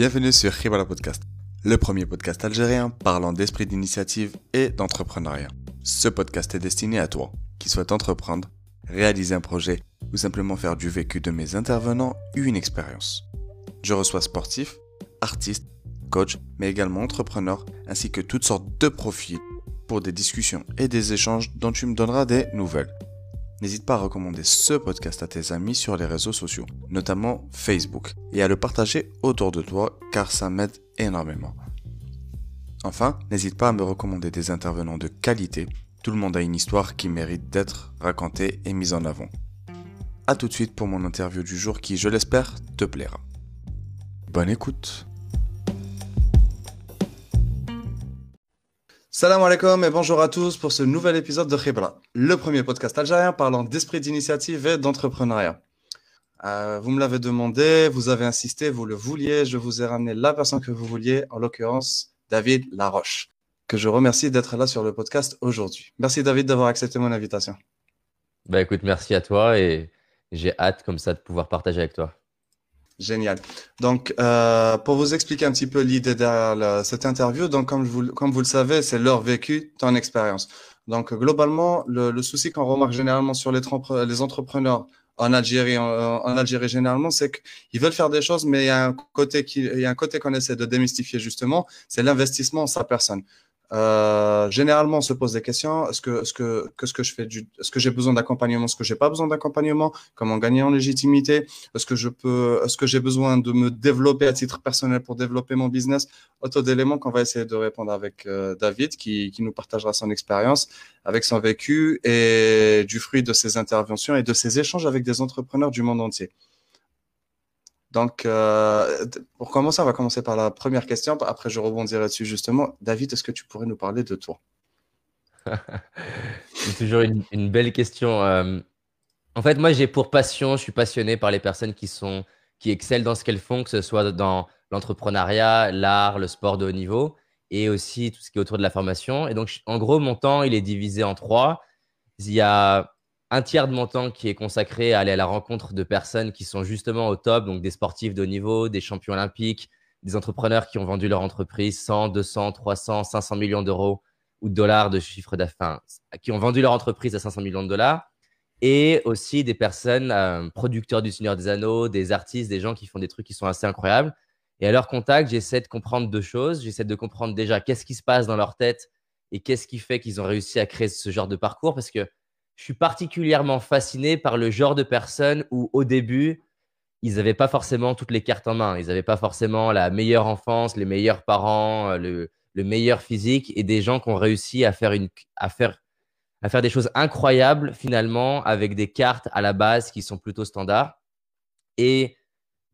Bienvenue sur Ribala Podcast, le premier podcast algérien parlant d'esprit d'initiative et d'entrepreneuriat. Ce podcast est destiné à toi qui souhaite entreprendre, réaliser un projet ou simplement faire du vécu de mes intervenants une expérience. Je reçois sportifs, artistes, coachs, mais également entrepreneurs ainsi que toutes sortes de profils pour des discussions et des échanges dont tu me donneras des nouvelles. N'hésite pas à recommander ce podcast à tes amis sur les réseaux sociaux, notamment Facebook, et à le partager autour de toi car ça m'aide énormément. Enfin, n'hésite pas à me recommander des intervenants de qualité. Tout le monde a une histoire qui mérite d'être racontée et mise en avant. A tout de suite pour mon interview du jour qui, je l'espère, te plaira. Bonne écoute Salam alaikum et bonjour à tous pour ce nouvel épisode de Khibra, le premier podcast algérien parlant d'esprit d'initiative et d'entrepreneuriat. Euh, vous me l'avez demandé, vous avez insisté, vous le vouliez, je vous ai ramené la personne que vous vouliez, en l'occurrence David Laroche, que je remercie d'être là sur le podcast aujourd'hui. Merci David d'avoir accepté mon invitation. Bah écoute, merci à toi et j'ai hâte comme ça de pouvoir partager avec toi. Génial. Donc, euh, pour vous expliquer un petit peu l'idée derrière cette interview, donc comme vous, comme vous le savez, c'est leur vécu, ton expérience. Donc, globalement, le, le souci qu'on remarque généralement sur les, les entrepreneurs en Algérie, en, en Algérie généralement, c'est qu'ils veulent faire des choses, mais il y a un côté qui, il y a un côté qu'on essaie de démystifier justement, c'est l'investissement en sa personne. Euh, généralement, on se pose des questions. Est-ce que, est-ce que, qu'est-ce que je fais du, est-ce que j'ai besoin d'accompagnement? Est-ce que j'ai pas besoin d'accompagnement? Comment gagner en légitimité? Est-ce que je peux, est-ce que j'ai besoin de me développer à titre personnel pour développer mon business? Autant d'éléments qu'on va essayer de répondre avec euh, David, qui, qui nous partagera son expérience, avec son vécu et du fruit de ses interventions et de ses échanges avec des entrepreneurs du monde entier. Donc, euh, pour commencer, on va commencer par la première question. Après, je rebondirai dessus justement. David, est-ce que tu pourrais nous parler de toi? C'est toujours une, belle question. Euh, en fait, moi, j'ai pour passion, je suis passionné par les personnes qui sont qui excellent dans ce qu'elles font, que ce soit dans l'entrepreneuriat, l'art, le sport de haut niveau, et aussi tout ce qui est autour de la formation. Et donc, en gros, mon temps, il est divisé en trois. Il y a un tiers de mon temps qui est consacré à aller à la rencontre de personnes qui sont justement au top, donc des sportifs de haut niveau, des champions olympiques, des entrepreneurs qui ont vendu leur entreprise 100, 200, 300, 500 millions d'euros ou de dollars de chiffre d'affaires, qui ont vendu leur entreprise à 500 millions de dollars, et aussi des personnes euh, producteurs du Seigneur des Anneaux, des artistes, des gens qui font des trucs qui sont assez incroyables. Et à leur contact, j'essaie de comprendre deux choses. J'essaie de comprendre déjà qu'est-ce qui se passe dans leur tête et qu'est-ce qui fait qu'ils ont réussi à créer ce genre de parcours, parce que je suis particulièrement fasciné par le genre de personnes où, au début, ils n'avaient pas forcément toutes les cartes en main. Ils n'avaient pas forcément la meilleure enfance, les meilleurs parents, euh, le, meilleur physique, et des gens qui ont réussi à faire, une, à, faire, à faire des choses incroyables, finalement, avec des cartes à la base qui sont plutôt standards. Et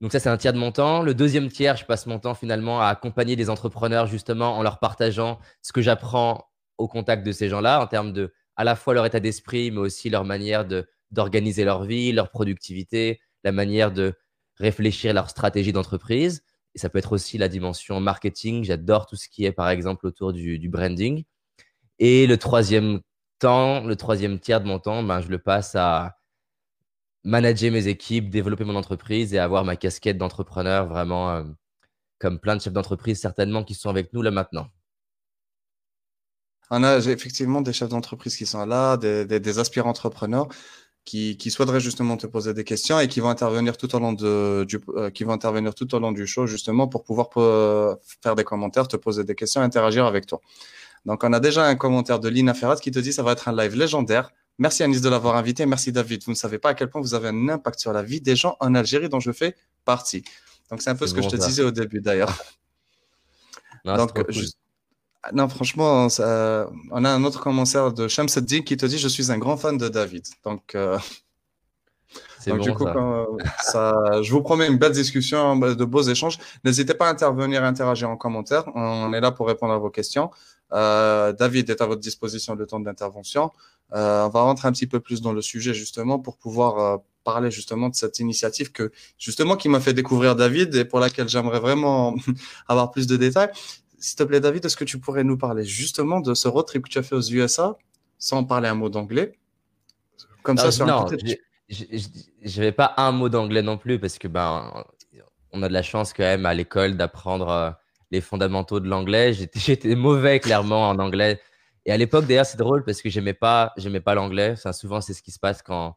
donc ça, c'est un tiers de mon temps. Le deuxième tiers, je passe mon temps finalement à accompagner des entrepreneurs, justement, en leur partageant ce que j'apprends au contact de ces gens-là en termes de à la fois leur état d'esprit, mais aussi leur manière d'organiser leur vie, leur productivité, la manière de réfléchir leur stratégie d'entreprise. Et ça peut être aussi la dimension marketing. J'adore tout ce qui est, par exemple, autour du, branding. Et le troisième temps, le troisième tiers de mon temps, ben, je le passe à manager mes équipes, développer mon entreprise et avoir ma casquette d'entrepreneur vraiment euh, comme plein de chefs d'entreprise certainement qui sont avec nous là maintenant. On a effectivement des chefs d'entreprise qui sont là, des, aspirants entrepreneurs qui, souhaiteraient justement te poser des questions et qui vont intervenir tout au long de, du, euh, qui vont intervenir tout au long du show justement pour pouvoir faire des commentaires, te poser des questions, interagir avec toi. Donc, on a déjà un commentaire de Lina Ferrat qui te dit ça va être un live légendaire. Merci Anis de l'avoir invité. Merci David. Vous ne savez pas à quel point vous avez un impact sur la vie des gens en Algérie dont je fais partie. Donc, c'est un peu ce que je te disais au début d'ailleurs. Donc, juste, non, franchement, on a un autre commentaire de Shamsuddin qui te dit Je suis un grand fan de David. Donc, euh, du coup, je vous promets une belle discussion, de beaux échanges. N'hésitez pas à intervenir et interagir en commentaire. On est là pour répondre à vos questions. Euh, David est à votre disposition le temps d'intervention. Euh, on va rentrer un petit peu plus dans le sujet justement pour pouvoir parler justement de cette initiative que justement qui m'a fait découvrir David et pour laquelle j'aimerais vraiment avoir plus de détails. S'il te plaît, David, est-ce que tu pourrais nous parler justement de ce road trip que tu as fait aux USA sans parler un mot d'anglais? Comme ça, sur non, je n'avais pas un mot d'anglais non plus parce que ben, on a de la chance quand même à l'école d'apprendre euh, les fondamentaux de l'anglais. J'étais mauvais clairement en anglais. Et à l'époque, d'ailleurs, c'est drôle parce que j'aimais pas, j'aimais pas l'anglais. Enfin, souvent, c'est ce qui se passe quand,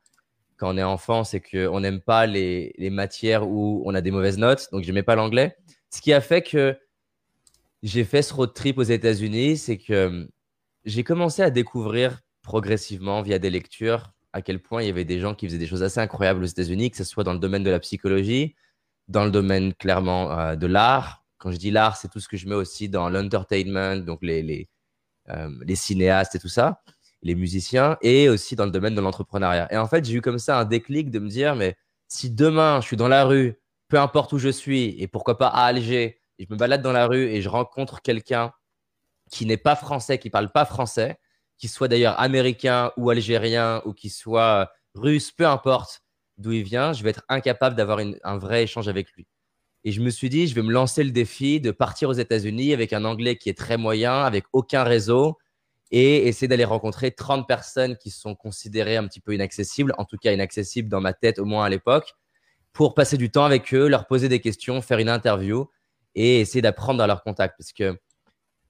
quand on est enfant, c'est qu'on n'aime pas les, les, matières où on a des mauvaises notes. Donc, j'aimais pas l'anglais. Ce qui a fait que j'ai fait ce road trip aux États-Unis, c'est que hum, j'ai commencé à découvrir progressivement via des lectures à quel point il y avait des gens qui faisaient des choses assez incroyables aux États-Unis, que ce soit dans le domaine de la psychologie, dans le domaine clairement euh, de l'art. Quand je dis l'art, c'est tout ce que je mets aussi dans l'entertainment, donc les, les, euh, les, cinéastes et tout ça, les musiciens, et aussi dans le domaine de l'entrepreneuriat. Et en fait, j'ai eu comme ça un déclic de me dire, mais si demain je suis dans la rue, peu importe où je suis, et pourquoi pas à Alger, je me balade dans la rue et je rencontre quelqu'un qui n'est pas français, qui parle pas français, qui soit d'ailleurs américain ou algérien ou qui soit russe, peu importe d'où il vient, je vais être incapable d'avoir un vrai échange avec lui. Et je me suis dit, je vais me lancer le défi de partir aux États-Unis avec un anglais qui est très moyen, avec aucun réseau, et essayer d'aller rencontrer 30 personnes qui sont considérées un petit peu inaccessibles, en tout cas inaccessibles dans ma tête au moins à l'époque, pour passer du temps avec eux, leur poser des questions, faire une interview et essayer d'apprendre à leur contact. Parce que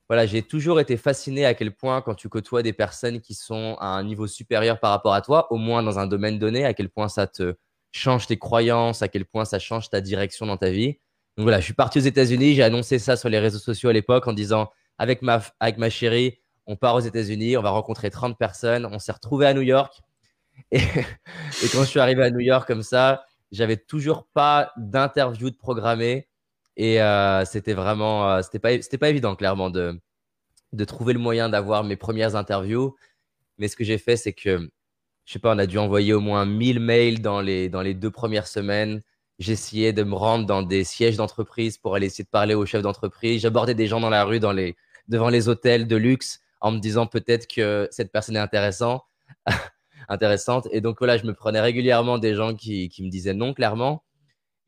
voilà, j'ai toujours été fasciné à quel point, quand tu côtoies des personnes qui sont à un niveau supérieur par rapport à toi, au moins dans un domaine donné, à quel point ça te change tes croyances, à quel point ça change ta direction dans ta vie. Donc voilà, je suis parti aux États-Unis, j'ai annoncé ça sur les réseaux sociaux à l'époque en disant avec ma, avec ma chérie, on part aux États-Unis, on va rencontrer 30 personnes. On s'est retrouvé à New York. Et, quand je suis arrivé à New York comme ça, j'avais toujours pas d'interview de programmée. Et euh, c'était vraiment, euh, c'était pas, pas évident, clairement, de, de trouver le moyen d'avoir mes premières interviews. Mais ce que j'ai fait, c'est que, je sais pas, on a dû envoyer au moins 1000 mails dans les, dans les deux premières semaines. J'essayais de me rendre dans des sièges d'entreprise pour aller essayer de parler aux chefs d'entreprise. J'abordais des gens dans la rue, dans les, devant les hôtels de luxe, en me disant peut-être que cette personne est intéressante. intéressante. Et donc voilà, je me prenais régulièrement des gens qui, qui me disaient non, clairement.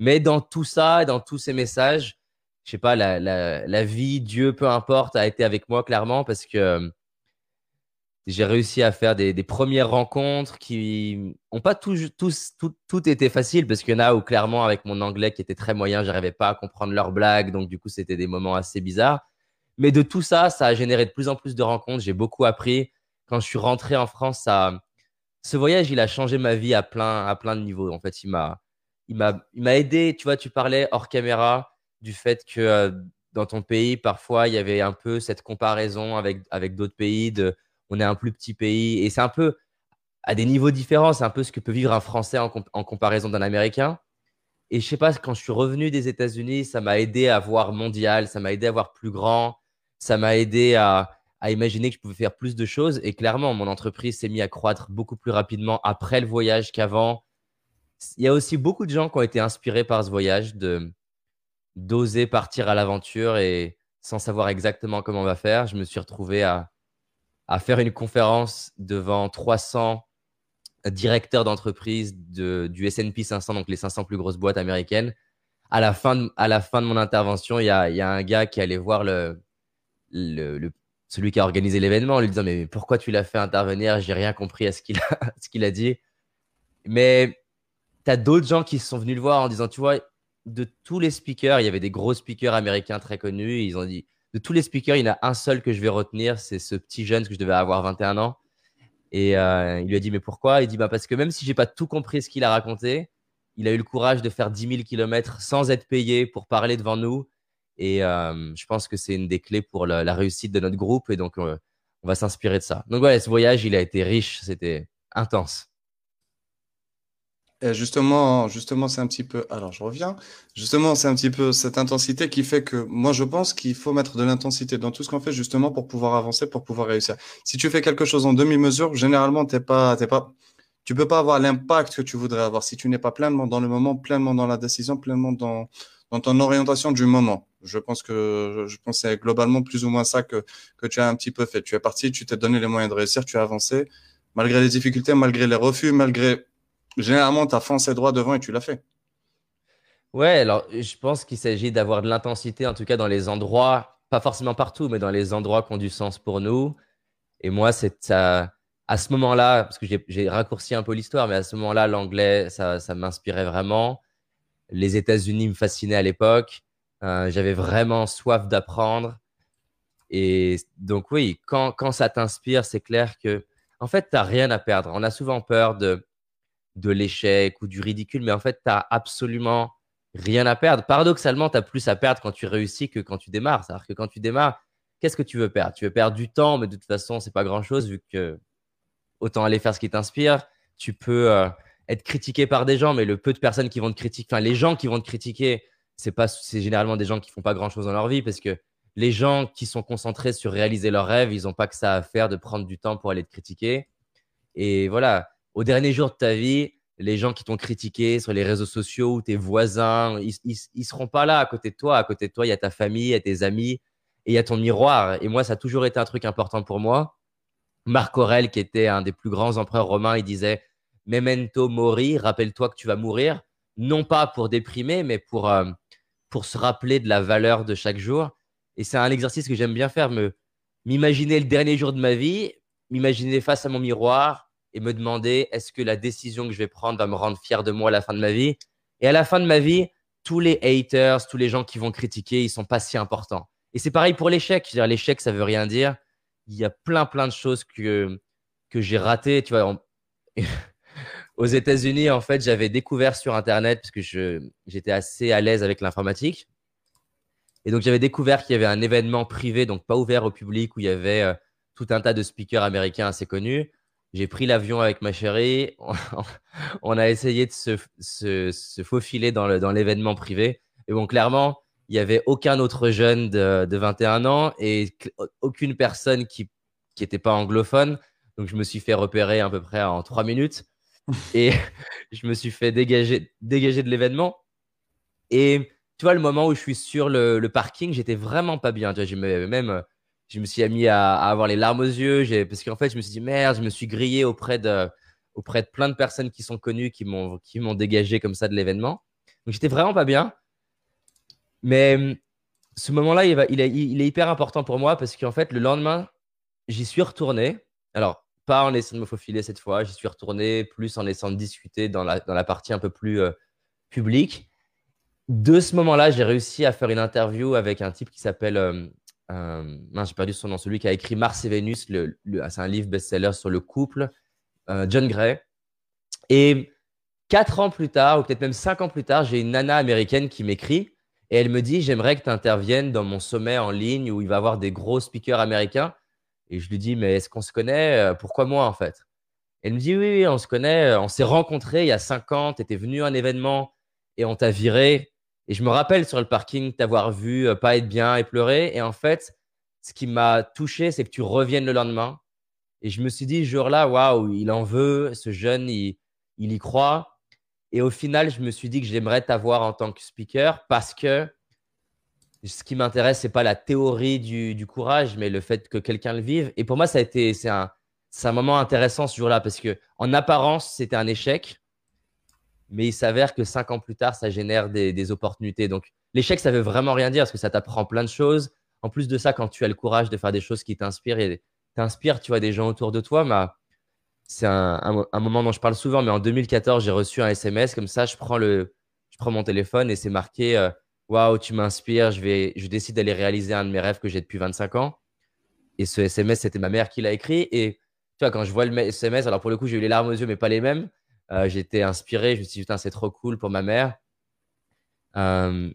Mais dans tout ça, dans tous ces messages, je sais pas, la, la, la, vie, Dieu, peu importe, a été avec moi clairement parce que euh, j'ai réussi à faire des, des, premières rencontres qui n'ont pas tous, tout, tout été facile parce qu'il y en a où clairement avec mon anglais qui était très moyen, j'arrivais pas à comprendre leurs blagues, donc du coup c'était des moments assez bizarres. Mais de tout ça, ça a généré de plus en plus de rencontres. J'ai beaucoup appris. Quand je suis rentré en France, ça, ce voyage, il a changé ma vie à plein, à plein de niveaux. En fait, il m'a, il m'a, aidé. Tu vois, tu parlais hors caméra du fait que euh, dans ton pays, parfois, il y avait un peu cette comparaison avec, avec d'autres pays. On est un plus petit pays et c'est un peu à des niveaux différents. C'est un peu ce que peut vivre un Français en, comparaison d'un Américain. Et je sais pas, quand je suis revenu des États-Unis, ça m'a aidé à voir mondial, ça m'a aidé à voir plus grand, ça m'a aidé à imaginer que je pouvais faire plus de choses. Et clairement, mon entreprise s'est mise à croître beaucoup plus rapidement après le voyage qu'avant il y a aussi beaucoup de gens qui ont été inspirés par ce voyage, de d'oser partir à l'aventure et sans savoir exactement comment on va faire. Je me suis retrouvé à, à faire une conférence devant 300 directeurs d'entreprise de, du S&P 500, donc les 500 plus grosses boîtes américaines. À la fin de, à la fin de mon intervention, il y a, y a un gars qui allait voir le, le celui qui a organisé l'événement en lui disant mais pourquoi tu l'as fait intervenir? J'ai rien compris à ce qu'il a, ce qu'il a dit. Mais tu as d'autres gens qui sont venus le voir en disant, tu vois, de tous les speakers, il y avait des gros speakers américains très connus. Ils ont dit, de tous les speakers, il y en a un seul que je vais retenir, c'est ce petit jeune que je devais avoir 21 ans. Et euh, il lui a dit, mais pourquoi? Il dit, bah, parce que même si j'ai pas tout compris ce qu'il a raconté, il a eu le courage de faire 10 000 km sans être payé pour parler devant nous. Et euh, je pense que c'est une des clés pour la, réussite de notre groupe. Et donc, euh, on va s'inspirer de ça. Donc, voilà, ce voyage, il a été riche, c'était intense. Et justement, justement, c'est un petit peu. Alors, je reviens. Justement, c'est un petit peu cette intensité qui fait que moi, je pense qu'il faut mettre de l'intensité dans tout ce qu'on fait, justement, pour pouvoir avancer, pour pouvoir réussir. Si tu fais quelque chose en demi-mesure, généralement, t'es pas, t'es pas, tu peux pas avoir l'impact que tu voudrais avoir si tu n'es pas pleinement dans le moment, pleinement dans la décision, pleinement dans, dans ton orientation du moment. Je pense que, je pense c'est globalement plus ou moins ça que, que tu as un petit peu fait. Tu es parti, tu t'es donné les moyens de réussir, tu as avancé, malgré les difficultés, malgré les refus, malgré généralement, tu as foncé droit devant et tu l'as fait. Ouais, alors je pense qu'il s'agit d'avoir de l'intensité, en tout cas dans les endroits, pas forcément partout, mais dans les endroits qui ont du sens pour nous. Et moi, c'est. À ce moment-là, parce que j'ai raccourci un peu l'histoire, mais à ce moment-là, l'anglais, ça, ça m'inspirait vraiment. les États-Unis me fascinaient à l'époque. J'avais vraiment soif d'apprendre. Et donc, oui, quand, quand ça t'inspire, c'est clair que, en fait, tu n'as rien à perdre. On a souvent peur de, de l'échec ou du ridicule, mais en fait, tu n'as absolument rien à perdre. Paradoxalement, tu as plus à perdre quand tu réussis que quand tu démarres. C'est-à-dire que quand tu démarres, qu'est-ce que tu veux perdre? Tu veux perdre du temps, mais de toute façon, c'est pas grand-chose vu que autant aller faire ce qui t'inspire. Tu peux euh, être critiqué par des gens, mais le peu de personnes qui vont te critiquer, enfin les gens qui vont te critiquer, c'est pas, c'est généralement des gens qui font pas grand-chose dans leur vie parce que les gens qui sont concentrés sur réaliser leurs rêves, ils n'ont pas que ça à faire de prendre du temps pour aller te critiquer. Et voilà, au dernier jour de ta vie, les gens qui t'ont critiqué sur les réseaux sociaux ou tes voisins, ils, ne seront pas là à côté de toi. À côté de toi, il y a ta famille, il y a tes amis et il y a ton miroir. Et moi, ça a toujours été un truc important pour moi. Marc Aurèle, qui était un des plus grands empereurs romains, il disait Memento mori, rappelle-toi que tu vas mourir, non pas pour déprimer, mais pour, euh, pour se rappeler de la valeur de chaque jour. Et c'est un exercice que j'aime bien faire, m'imaginer le dernier jour de ma vie, m'imaginer face à mon miroir et me demander est-ce que la décision que je vais prendre va me rendre fier de moi à la fin de ma vie? Et à la fin de ma vie, tous les haters, tous les gens qui vont critiquer, ils sont pas si importants. Et c'est pareil pour l'échec. L'échec, ça veut rien dire. Il y a plein, plein de choses que, que j'ai ratées. Tu vois, aux États-Unis, en fait, j'avais découvert sur Internet, parce que j'étais assez à l'aise avec l'informatique. Et donc, j'avais découvert qu'il y avait un événement privé, donc pas ouvert au public, où il y avait euh, tout un tas de speakers américains assez connus. J'ai pris l'avion avec ma chérie. On a essayé de se, se, se faufiler dans l'événement privé. Et bon, clairement, il n'y avait aucun autre jeune de, de 21 ans et aucune personne qui n'était pas anglophone. Donc, je me suis fait repérer à peu près en trois minutes. et je me suis fait dégager, dégager de l'événement. Et tu vois, le moment où je suis sur le, parking, j'étais vraiment pas bien. Tu vois, même, je me suis mis à, avoir les larmes aux yeux parce qu'en fait, je me suis dit merde, je me suis grillé auprès de, auprès de plein de personnes qui sont connues, qui m'ont, qui m'ont dégagé comme ça de l'événement. Donc, j'étais vraiment pas bien. Mais ce moment-là, il, il, il, est hyper important pour moi parce qu'en fait, le lendemain, j'y suis retourné. Alors, pas en essayant de me faufiler cette fois, j'y suis retourné plus en essayant de discuter dans la, dans la partie un peu plus euh, publique de ce moment-là, j'ai réussi à faire une interview avec un type qui s'appelle. Euh, euh j'ai perdu son nom, celui qui a écrit Mars et Vénus. Le, c'est un livre best-seller sur le couple, euh, John Gray. Et quatre ans plus tard, ou peut-être même cinq ans plus tard, j'ai une nana américaine qui m'écrit et elle me dit J'aimerais que tu interviennes dans mon sommet en ligne où il va y avoir des gros speakers américains. Et je lui dis Mais est-ce qu'on se connaît? Pourquoi moi en fait Elle me dit oui, oui, on se connaît. On s'est rencontrés il y a cinq ans. Tu étais venu à un événement et on t'a viré. Et je me rappelle sur le parking t'avoir vu euh, pas être bien et pleurer. Et en fait, ce qui m'a touché, c'est que tu reviennes le lendemain. Et je me suis dit, ce jour-là, waouh, il en veut, ce jeune, il, y croit. Et au final, je me suis dit que j'aimerais t'avoir en tant que speaker parce que ce qui m'intéresse, c'est pas la théorie du, courage, mais le fait que quelqu'un le vive. Et pour moi, ça a été, c'est un, un moment intéressant ce jour-là parce que en apparence, c'était un échec mais il s'avère que cinq ans plus tard, ça génère des, opportunités. Donc, l'échec, ça veut vraiment rien dire parce que ça t'apprend plein de choses. En plus de ça, quand tu as le courage de faire des choses qui t'inspirent et t'inspirent, tu vois, des gens autour de toi, bah, c'est un, moment dont je parle souvent. Mais en 2014, j'ai reçu un SMS comme ça. Je prends, le, je prends mon téléphone et c'est marqué euh, Waouh, tu m'inspires. Je, vais, je décide d'aller réaliser un de mes rêves que j'ai depuis 25 ans. Et ce SMS, c'était ma mère qui l'a écrit. Et tu vois, quand je vois le SMS, alors pour le coup, j'ai eu les larmes aux yeux, mais pas les mêmes. Euh, j'étais inspiré. Je me suis dit, putain, c'est trop cool pour ma mère. Euh,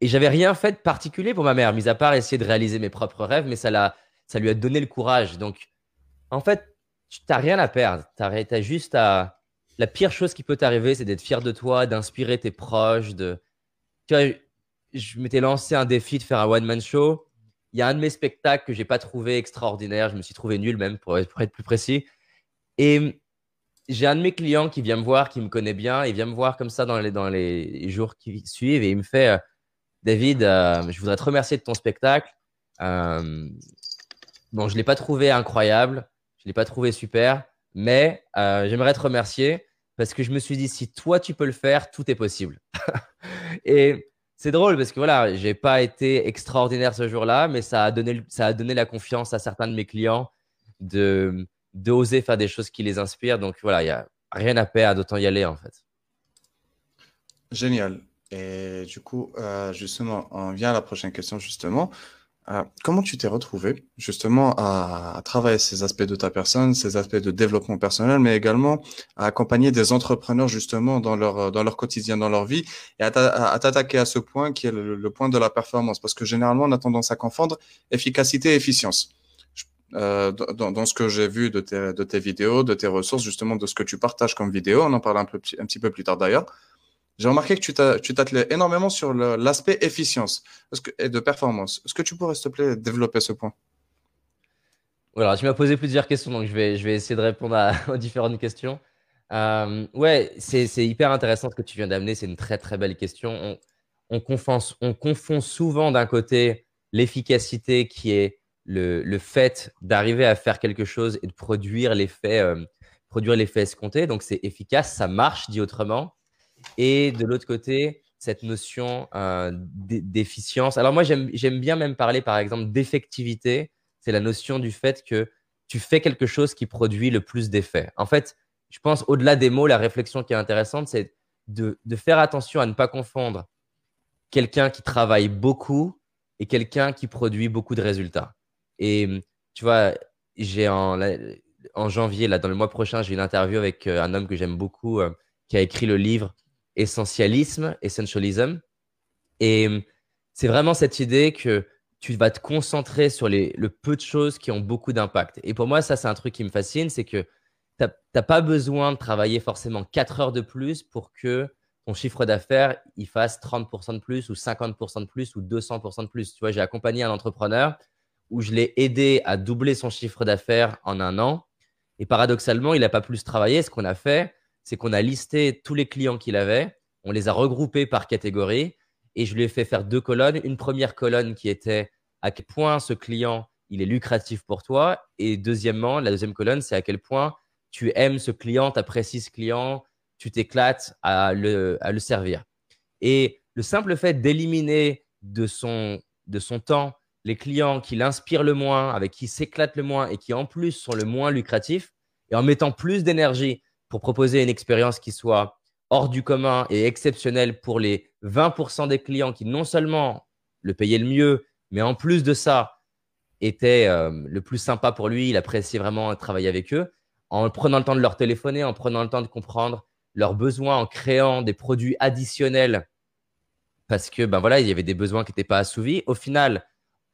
et j'avais rien fait de particulier pour ma mère, mis à part essayer de réaliser mes propres rêves, mais ça, ça lui a donné le courage. Donc, en fait, tu n'as rien à perdre. Tu as, juste à. La pire chose qui peut t'arriver, c'est d'être fier de toi, d'inspirer tes proches. De... Tu vois, je m'étais lancé un défi de faire un one-man show. Il y a un de mes spectacles que j'ai pas trouvé extraordinaire. Je me suis trouvé nul même, pour pour être plus précis. Et j'ai un de mes clients qui vient me voir, qui me connaît bien, il vient me voir comme ça dans les, jours qui suivent et il me fait euh, David, euh, je voudrais te remercier de ton spectacle. Euh, bon, je ne l'ai pas trouvé incroyable, je ne l'ai pas trouvé super, mais j'aimerais te remercier parce que je me suis dit si toi tu peux le faire, tout est possible. et c'est drôle parce que voilà, j'ai pas été extraordinaire ce jour-là, mais ça a donné, ça a donné la confiance à certains de mes clients de d'oser faire des choses qui les inspirent. Donc voilà, il n'y a rien à perdre, d'autant y aller en fait. Génial. Et du coup, euh, justement, on vient à la prochaine question, justement. Euh, comment tu t'es retrouvé justement à, travailler ces aspects de ta personne, ces aspects de développement personnel, mais également à accompagner des entrepreneurs justement dans leur, dans leur quotidien, dans leur vie, et à t'attaquer à ce point qui est le, point de la performance? Parce que généralement, on a tendance à confondre efficacité et efficience. Euh, dans, ce que j'ai vu de tes, vidéos, de tes ressources, justement de ce que tu partages comme vidéo, on en parle un, petit peu plus tard d'ailleurs. J'ai remarqué que tu t'attelais énormément sur l'aspect efficience et de performance. Est-ce que tu pourrais, s'il te plaît, développer ce point? Voilà, tu m'as posé plusieurs questions, donc je vais, essayer de répondre à, aux différentes questions. Euh, ouais, c'est hyper intéressant ce que tu viens d'amener. C'est une très, très belle question. On confond souvent d'un côté l'efficacité qui est le, le fait d'arriver à faire quelque chose et de produire l'effet euh, produire l'effet escompté. Donc, c'est efficace, ça marche, dit autrement. Et de l'autre côté, cette notion euh, d'efficience. Alors moi, j'aime bien même parler, par exemple, d'effectivité. C'est la notion du fait que tu fais quelque chose qui produit le plus d'effets. En fait, je pense, au-delà des mots, la réflexion qui est intéressante, c'est de, faire attention à ne pas confondre quelqu'un qui travaille beaucoup et quelqu'un qui produit beaucoup de résultats. Et tu vois, j'ai en, en janvier, là, dans le mois prochain, j'ai une interview avec euh, un homme que j'aime beaucoup euh, qui a écrit le livre essentialisme, essentialism. Et hum, c'est vraiment cette idée que tu vas te concentrer sur les, le peu de choses qui ont beaucoup d'impact. Et pour moi, ça, c'est un truc qui me fascine, c'est que tu n'as pas besoin de travailler forcément 4 heures de plus pour que ton chiffre d'affaires, il fasse 30% de plus ou 50% de plus ou 200% de plus. Tu vois, j'ai accompagné un entrepreneur où je l'ai aidé à doubler son chiffre d'affaires en un an. Et paradoxalement, il n'a pas plus travaillé. Ce qu'on a fait, c'est qu'on a listé tous les clients qu'il avait, on les a regroupés par catégorie et je lui ai fait faire deux colonnes. Une première colonne qui était à quel point ce client il est lucratif pour toi et deuxièmement, la deuxième colonne, c'est à quel point tu aimes ce client, tu apprécies ce client, tu t'éclates à le, à le servir. Et le simple fait d'éliminer de son, de son temps les clients qui l'inspirent le moins, avec qui s'éclatent le moins et qui en plus sont le moins lucratifs, et en mettant plus d'énergie pour proposer une expérience qui soit hors du commun et exceptionnelle pour les 20% des clients qui non seulement le payaient le mieux, mais en plus de ça, étaient euh, le plus sympa pour lui, il appréciait vraiment travailler avec eux, en prenant le temps de leur téléphoner, en prenant le temps de comprendre leurs besoins, en créant des produits additionnels, parce que ben voilà, il y avait des besoins qui n'étaient pas assouvis. Au final,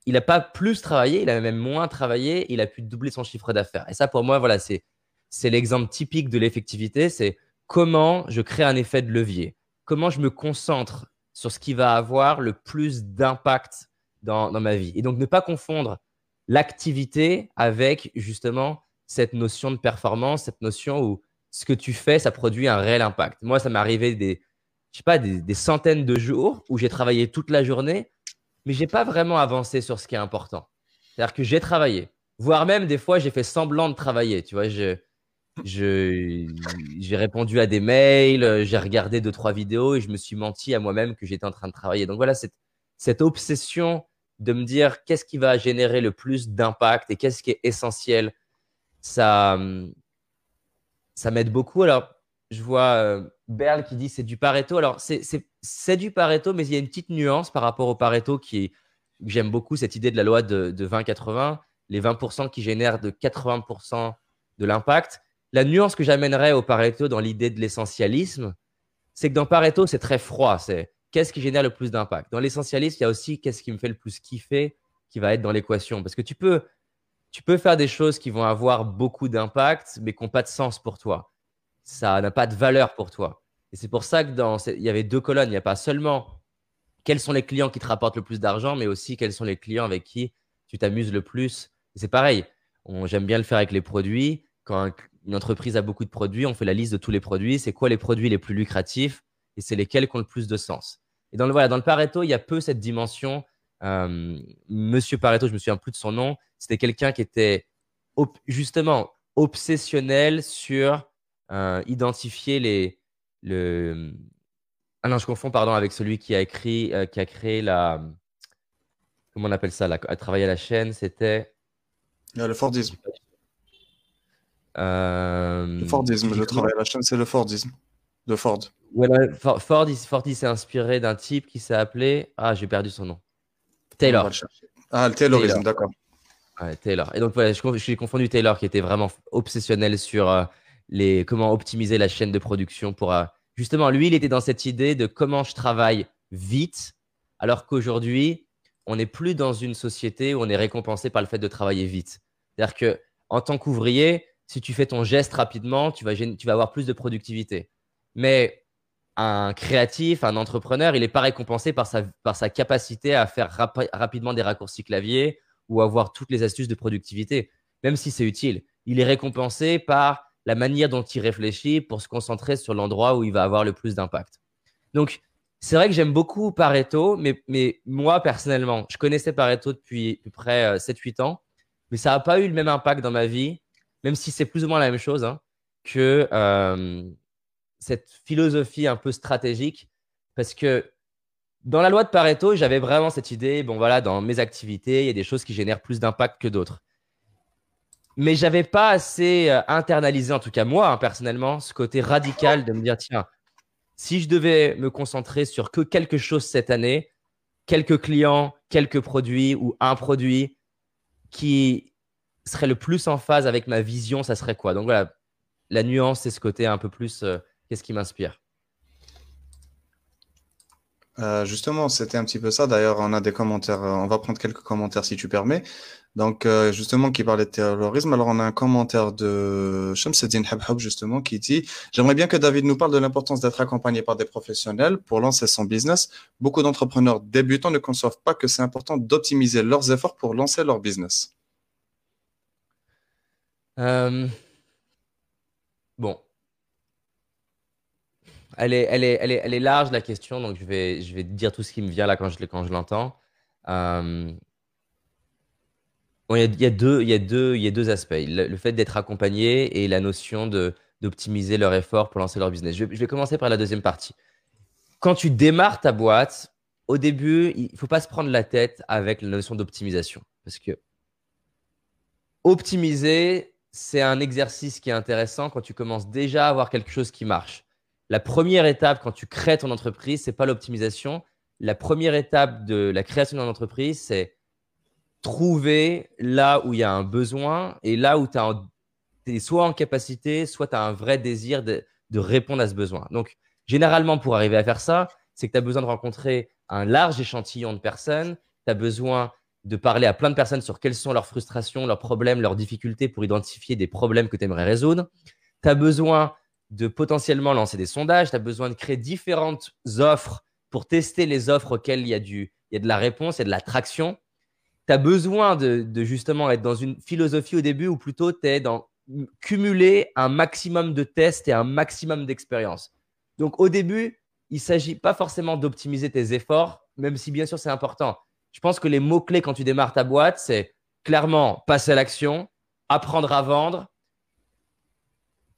il n'a pas plus travaillé, il a même moins travaillé, il a pu doubler son chiffre d'affaires. Et ça, pour moi, voilà, c'est c'est l'exemple typique de l'effectivité, c'est comment je crée un effet de levier, comment je me concentre sur ce qui va avoir le plus d'impact dans, ma vie. Et donc, ne pas confondre l'activité avec justement cette notion de performance, cette notion où ce que tu fais, ça produit un réel impact. Moi, ça m'est arrivé des, je sais pas, des, centaines de jours où j'ai travaillé toute la journée, mais j'ai pas vraiment avancé sur ce qui est important. C'est-à-dire que j'ai travaillé, voire même des fois, j'ai fait semblant de travailler. Tu vois, j'ai répondu à des mails, j'ai regardé deux, trois vidéos et je me suis menti à moi-même que j'étais en train de travailler. Donc voilà, cette, obsession de me dire qu'est-ce qui va générer le plus d'impact et qu'est-ce qui est essentiel, ça, ça m'aide beaucoup. Alors, je vois euh, Berl qui dit c'est du Pareto. Alors, c'est du Pareto, mais il y a une petite nuance par rapport au Pareto qui j'aime beaucoup, cette idée de la loi de, de 20-80, les 20% qui génèrent de 80% de l'impact la nuance que j'amènerais au Pareto dans l'idée de l'essentialisme, c'est que dans Pareto, c'est très froid. C'est qu'est-ce qui génère le plus d'impact? Dans l'essentialisme, il y a aussi qu'est-ce qui me fait le plus kiffer qui va être dans l'équation? Parce que tu peux, tu peux faire des choses qui vont avoir beaucoup d'impact, mais qui n'ont pas de sens pour toi. Ça n'a pas de valeur pour toi. Et c'est pour ça que dans, il y avait deux colonnes. Il n'y a pas seulement quels sont les clients qui te rapportent le plus d'argent, mais aussi quels sont les clients avec qui tu t'amuses le plus. C'est pareil. J'aime bien le faire avec les produits. Quand une entreprise a beaucoup de produits, on fait la liste de tous les produits, c'est quoi les produits les plus lucratifs et c'est lesquels qui ont le plus de sens. Et dans le, voilà, dans le Pareto, il y a peu cette dimension. Euh, Monsieur Pareto, je me souviens plus de son nom, c'était quelqu'un qui était justement obsessionnel sur euh, identifier les. Le... Ah non, je confonds, pardon, avec celui qui a écrit, euh, qui a créé la. Comment on appelle ça là, À travailler à la chaîne, c'était. Le Fordisme. Euh, le Fordisme, je travaille à la chaîne, c'est le Fordisme. de Ford. Ford, il, s'est inspiré d'un type qui s'est appelé. Ah, j'ai perdu son nom. Taylor. Ah, le Taylorisme, d'accord. Taylor. Et donc, voilà, je, suis confondu Taylor qui était vraiment obsessionnel sur euh, les, comment optimiser la chaîne de production pour. Euh, justement, lui, il était dans cette idée de comment je travaille vite, alors qu'aujourd'hui, on n'est plus dans une société où on est récompensé par le fait de travailler vite. C'est-à-dire que en tant qu'ouvrier, si tu fais ton geste rapidement, tu vas, tu vas avoir plus de productivité. Mais un créatif, un entrepreneur, il n'est pas récompensé par sa, par sa capacité à faire rapidement des raccourcis clavier ou avoir toutes les astuces de productivité, même si c'est utile. Il est récompensé par la manière dont il réfléchit pour se concentrer sur l'endroit où il va avoir le plus d'impact. Donc, c'est vrai que j'aime beaucoup Pareto, mais, moi, personnellement, je connaissais Pareto depuis à peu près 7-8 euh, ans, mais ça n'a pas eu le même impact dans ma vie, même si c'est plus ou moins la même chose, hein, que euh, cette philosophie un peu stratégique. Parce que dans la loi de Pareto, j'avais vraiment cette idée, bon voilà, dans mes activités, il y a des choses qui génèrent plus d'impact que d'autres. Mais j'avais pas assez euh, internalisé, en tout cas moi, hein, personnellement, ce côté radical de me dire, tiens, si je devais me concentrer sur que quelque chose cette année, quelques clients, quelques produits ou un produit qui serait le plus en phase avec ma vision, ça serait quoi? Donc voilà, la nuance, c'est ce côté un peu plus, euh, qu'est-ce qui m'inspire? Euh, justement, c'était un petit peu ça. D'ailleurs, on a des commentaires. Euh, on va prendre quelques commentaires si tu permets. Donc, euh, justement, qui parlait de terrorisme. Alors, on a un commentaire de Shamseddin Habhab, justement, qui dit J'aimerais bien que David nous parle de l'importance d'être accompagné par des professionnels pour lancer son business. Beaucoup d'entrepreneurs débutants ne conçoivent pas que c'est important d'optimiser leurs efforts pour lancer leur business. Elle est, large la question, donc je vais, vais dire tout ce qui me vient là quand je, l'entends. Il, y a, deux, aspects. Le, fait d'être accompagné et la notion d'optimiser leur effort pour lancer leur business. Je, je, vais commencer par la deuxième partie. Quand tu démarres ta boîte, au début, il ne faut pas se prendre la tête avec la notion d'optimisation. Parce que optimiser, c'est un exercice qui est intéressant quand tu commences déjà à avoir quelque chose qui marche la première étape quand tu crées ton entreprise, c'est pas l'optimisation. La première étape de la création d'une entreprise, c'est trouver là où il y a un besoin et là où tu es soit en capacité, soit tu as un vrai désir de, répondre à ce besoin. Donc, généralement, pour arriver à faire ça, c'est que tu as besoin de rencontrer un large échantillon de personnes. Tu as besoin de parler à plein de personnes sur quelles sont leurs frustrations, leurs problèmes, leurs difficultés pour identifier des problèmes que tu aimerais résoudre. Tu as besoin de potentiellement lancer des sondages, tu as besoin de créer différentes offres pour tester les offres auxquelles il y a, du, il y a de la réponse, il y a de la traction. Tu as besoin de, justement être dans une philosophie au début ou plutôt tu es dans cumuler un maximum de tests et un maximum d'expérience. Donc au début, il ne s'agit pas forcément d'optimiser tes efforts, même si bien sûr c'est important. Je pense que les mots-clés quand tu démarres ta boîte, c'est clairement passer à l'action, apprendre à vendre,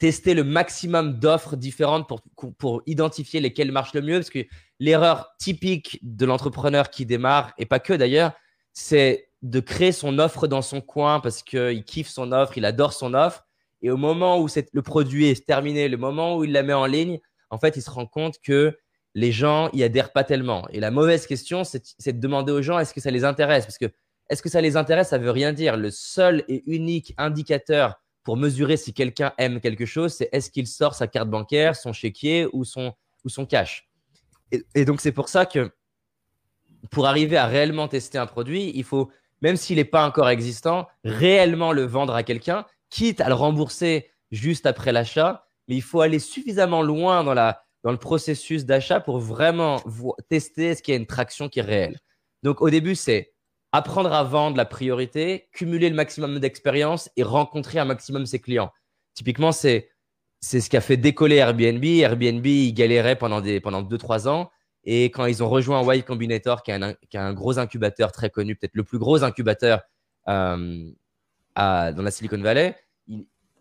tester le maximum d'offres différentes pour, pour identifier lesquelles marchent le mieux. Parce que l'erreur typique de l'entrepreneur qui démarre, et pas que d'ailleurs, c'est de créer son offre dans son coin parce qu'il kiffe son offre, il adore son offre. Et au moment où le produit est terminé, le moment où il la met en ligne, en fait, il se rend compte que les gens y adhèrent pas tellement. Et la mauvaise question, c'est de demander aux gens est-ce que ça les intéresse? Parce que est-ce que ça les intéresse? Ça veut rien dire. Le seul et unique indicateur pour mesurer si quelqu'un aime quelque chose, c'est est-ce qu'il sort sa carte bancaire, son chéquier ou son, cash. Et, donc, c'est pour ça que pour arriver à réellement tester un produit, il faut, même s'il n'est pas encore existant, réellement le vendre à quelqu'un, quitte à le rembourser juste après l'achat. Mais il faut aller suffisamment loin dans, dans le processus d'achat pour vraiment tester est-ce qu'il y a une traction qui est réelle. Donc, au début, c'est apprendre à vendre la priorité, cumuler le maximum d'expérience et rencontrer un maximum ses clients. Typiquement, c'est c'est ce qui a fait décoller Airbnb. Airbnb, ils galéraient pendant des pendant deux trois ans. Et quand ils ont rejoint Y Combinator, qui est un, qui un gros incubateur très connu, peut-être le plus gros incubateur euh, dans la Silicon Valley,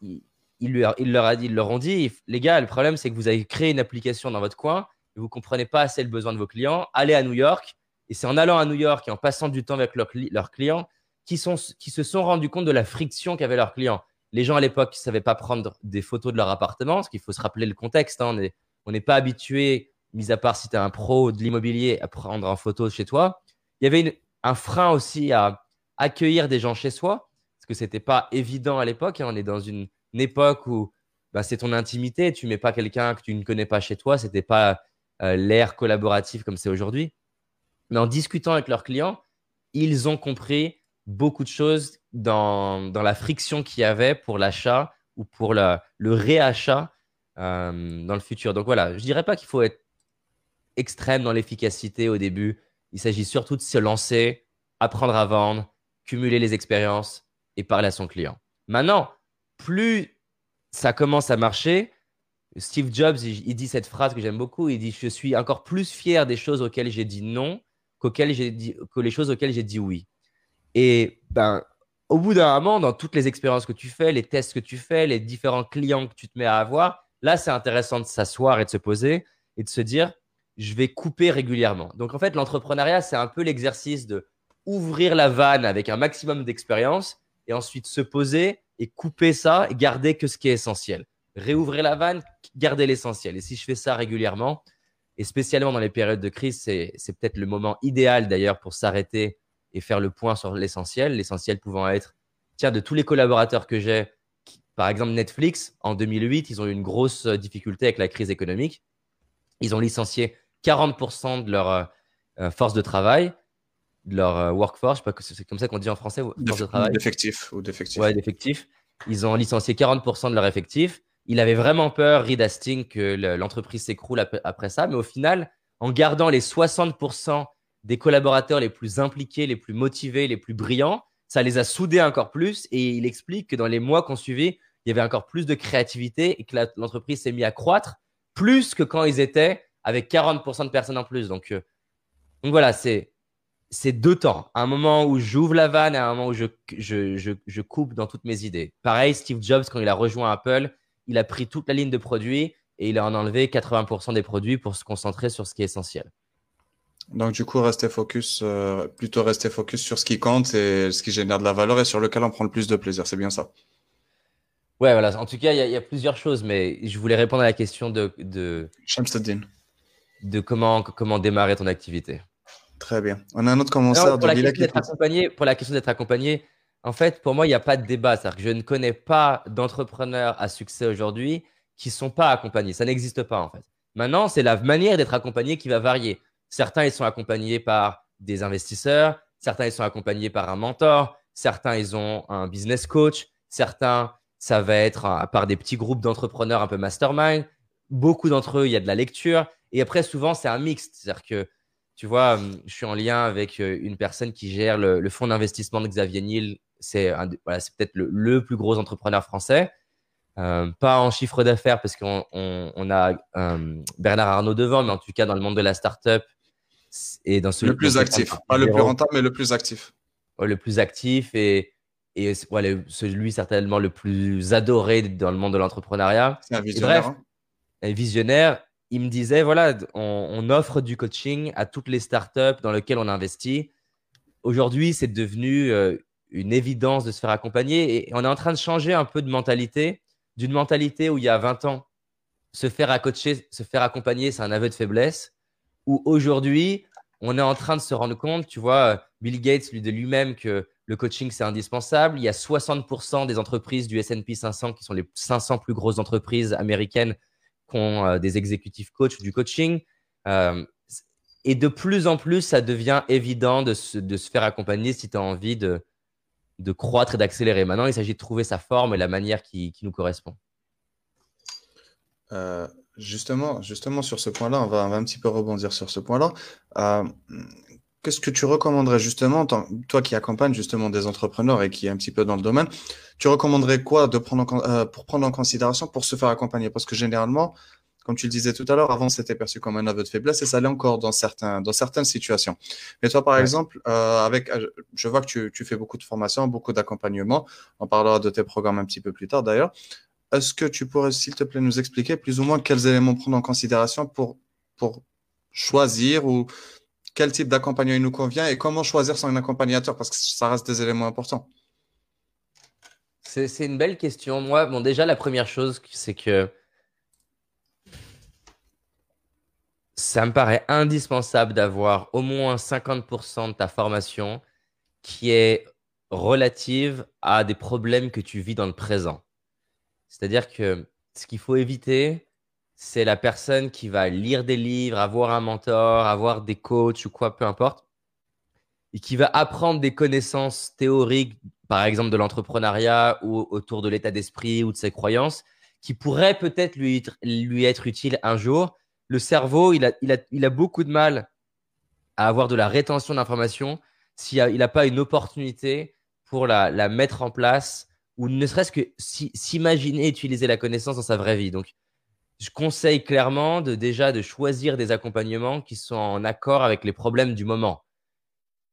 il, leur, leur a dit, ils leur ont dit, les gars, le problème, c'est que vous avez créé une application dans votre coin et vous comprenez pas assez le besoin de vos clients. Allez à New York, et c'est en allant à New York et en passant du temps avec leurs clients qui, se sont rendus compte de la friction qu'avaient leurs clients. Les gens à l'époque ne savaient pas prendre des photos de leur appartement, parce qu'il faut se rappeler le contexte. Hein, on n'est pas habitué, mis à part si tu es un pro de l'immobilier, à prendre en photo chez toi. Il y avait un frein aussi à accueillir des gens chez soi, parce que ce n'était pas évident à l'époque. Hein. On est dans une, époque où bah, c'est ton intimité, tu mets pas quelqu'un que tu ne connais pas chez toi, ce n'était pas euh, l'ère collaborative comme c'est aujourd'hui. Mais en discutant avec leurs clients, ils ont compris beaucoup de choses dans, la friction qu'il y avait pour l'achat ou pour le réachat euh, dans le futur. Donc voilà, je dirais pas qu'il faut être extrême dans l'efficacité au début. Il s'agit surtout de se lancer, apprendre à vendre, cumuler les expériences et parler à son client. Maintenant, plus ça commence à marcher, Steve Jobs, il, dit cette phrase que j'aime beaucoup. Il dit Je suis encore plus fier des choses auxquelles j'ai dit non j'ai dit, que les choses auxquelles j'ai dit oui. Et ben, au bout d'un moment, dans toutes les expériences que tu fais, les tests que tu fais, les différents clients que tu te mets à avoir, là, c'est intéressant de s'asseoir et de se poser et de se dire Je vais couper régulièrement. Donc, en fait, l'entrepreneuriat, c'est un peu l'exercice de ouvrir la vanne avec un maximum d'expérience et ensuite se poser et couper ça et garder que ce qui est essentiel. Réouvrir la vanne, garder l'essentiel. Et si je fais ça régulièrement, et spécialement dans les périodes de crise, c'est peut-être le moment idéal d'ailleurs pour s'arrêter et faire le point sur l'essentiel. L'essentiel pouvant être, tiens, de tous les collaborateurs que j'ai, par exemple Netflix, en 2008, ils ont eu une grosse difficulté avec la crise économique. Ils ont licencié 40% de leur euh, euh, force de travail de leur euh, workforce, c'est comme ça qu'on dit en français, force de travail. D'effectifs ou d'effectifs. Ouais, d'effectifs. Ils ont licencié 40% de leur effectif. Il avait vraiment peur, Reed Hastings, que l'entreprise s'écroule après ça. Mais au final, en gardant les 60% des collaborateurs les plus impliqués, les plus motivés, les plus brillants, ça les a soudés encore plus. Et il explique que dans les mois qu'on suivit, il y avait encore plus de créativité et que l'entreprise s'est mise à croître plus que quand ils étaient avec 40% de personnes en plus. Donc, euh, voilà, c'est c'est deux temps. Un moment où j'ouvre la vanne et un moment où je, je, coupe dans toutes mes idées. Pareil, Steve Jobs, quand il a rejoint Apple, il a pris toute la ligne de produits et il a en enlevé 80% des produits pour se concentrer sur ce qui est essentiel. Donc, du coup, rester focus, euh, plutôt rester focus sur ce qui compte et ce qui génère de la valeur et sur lequel on prend le plus de plaisir. C'est bien ça. Ouais, voilà. En tout cas, il y, a plusieurs choses, mais je voulais répondre à la question de, de, de comment, comment démarrer ton activité. Très bien. On a un autre commentaire pour, la accompagné, pour la question d'être accompagné, en fait, pour moi, il n'y a pas de débat. C'est-à-dire que je ne connais pas d'entrepreneurs à succès aujourd'hui qui ne sont pas accompagnés. Ça n'existe pas, en fait. Maintenant, c'est la manière d'être accompagné qui va varier. Certains, ils sont accompagnés par des investisseurs. Certains, ils sont accompagnés par un mentor. Certains, ils ont un business coach. Certains, ça va être par des petits groupes d'entrepreneurs un peu mastermind. Beaucoup d'entre eux, il y a de la lecture. Et après, souvent, c'est un mix. C'est-à-dire que tu vois, hum, je suis en lien avec euh, une personne qui gère le, fonds d'investissement de Xavier Niel. C'est peut-être le, plus gros entrepreneur français. Euh, pas en chiffre d'affaires parce qu'on a hum, Bernard Arnault devant, mais en tout cas dans le monde de la startup et dans ce le plus actif, pas le plus rentable, mais le plus actif. le plus actif et, et celui certainement le plus adoré dans le monde de l'entrepreneuriat. C'est un visionnaire. Bref, hein. un visionnaire il me disait voilà, on, offre du coaching à toutes les startups dans lesquelles on investit. Aujourd'hui, c'est devenu euh, une évidence de se faire accompagner et on est en train de changer un peu de mentalité, d'une mentalité où il y a 20 ans, se faire, coacher, se faire accompagner, c'est un aveu de faiblesse, où aujourd'hui, on est en train de se rendre compte, tu vois, Bill Gates lui dit lui-même que le coaching, c'est indispensable. Il y a 60% des entreprises du S&P 500 qui sont les 500 plus grosses entreprises américaines euh, des exécutifs coach du coaching. Euh, et de plus en plus, ça devient évident de se, de se faire accompagner si tu as envie de, de croître et d'accélérer. Maintenant, il s'agit de trouver sa forme et la manière qui, nous correspond. Euh, justement, justement, sur ce point-là, on va, un petit peu rebondir sur ce point-là. Qu'est-ce que tu recommanderais justement, toi qui accompagnes justement des entrepreneurs et qui est un petit peu dans le domaine, tu recommanderais quoi de prendre euh, pour prendre en considération pour se faire accompagner? Parce que généralement, comme tu le disais tout à l'heure, avant c'était perçu comme un aveu de faiblesse et ça l'est encore dans, certains, dans certaines situations. Mais toi, par exemple, euh, avec, euh, je vois que tu, tu fais beaucoup de formations, beaucoup d'accompagnement. On parlera de tes programmes un petit peu plus tard d'ailleurs. Est-ce que tu pourrais, s'il te plaît, nous expliquer plus ou moins quels éléments prendre en considération pour, pour choisir ou quel type d'accompagnement il nous convient et comment choisir son accompagnateur? Parce que ça reste des éléments importants. C'est une belle question. Moi, bon, déjà, la première chose, c'est que ça me paraît indispensable d'avoir au moins 50% de ta formation qui est relative à des problèmes que tu vis dans le présent. C'est-à-dire que ce qu'il faut éviter, c'est la personne qui va lire des livres, avoir un mentor, avoir des coachs ou quoi, peu importe, et qui va apprendre des connaissances théoriques, par exemple de l'entrepreneuriat ou autour de l'état d'esprit ou de ses croyances, qui pourraient peut-être lui, être utiles un jour. Le cerveau, il a, beaucoup de mal à avoir de la rétention d'informations s'il n'a pas une opportunité pour la, la, mettre en place ou ne serait-ce que s'imaginer utiliser la connaissance dans sa vraie vie. Donc, je conseille clairement de déjà de choisir des accompagnements qui sont en accord avec les problèmes du moment.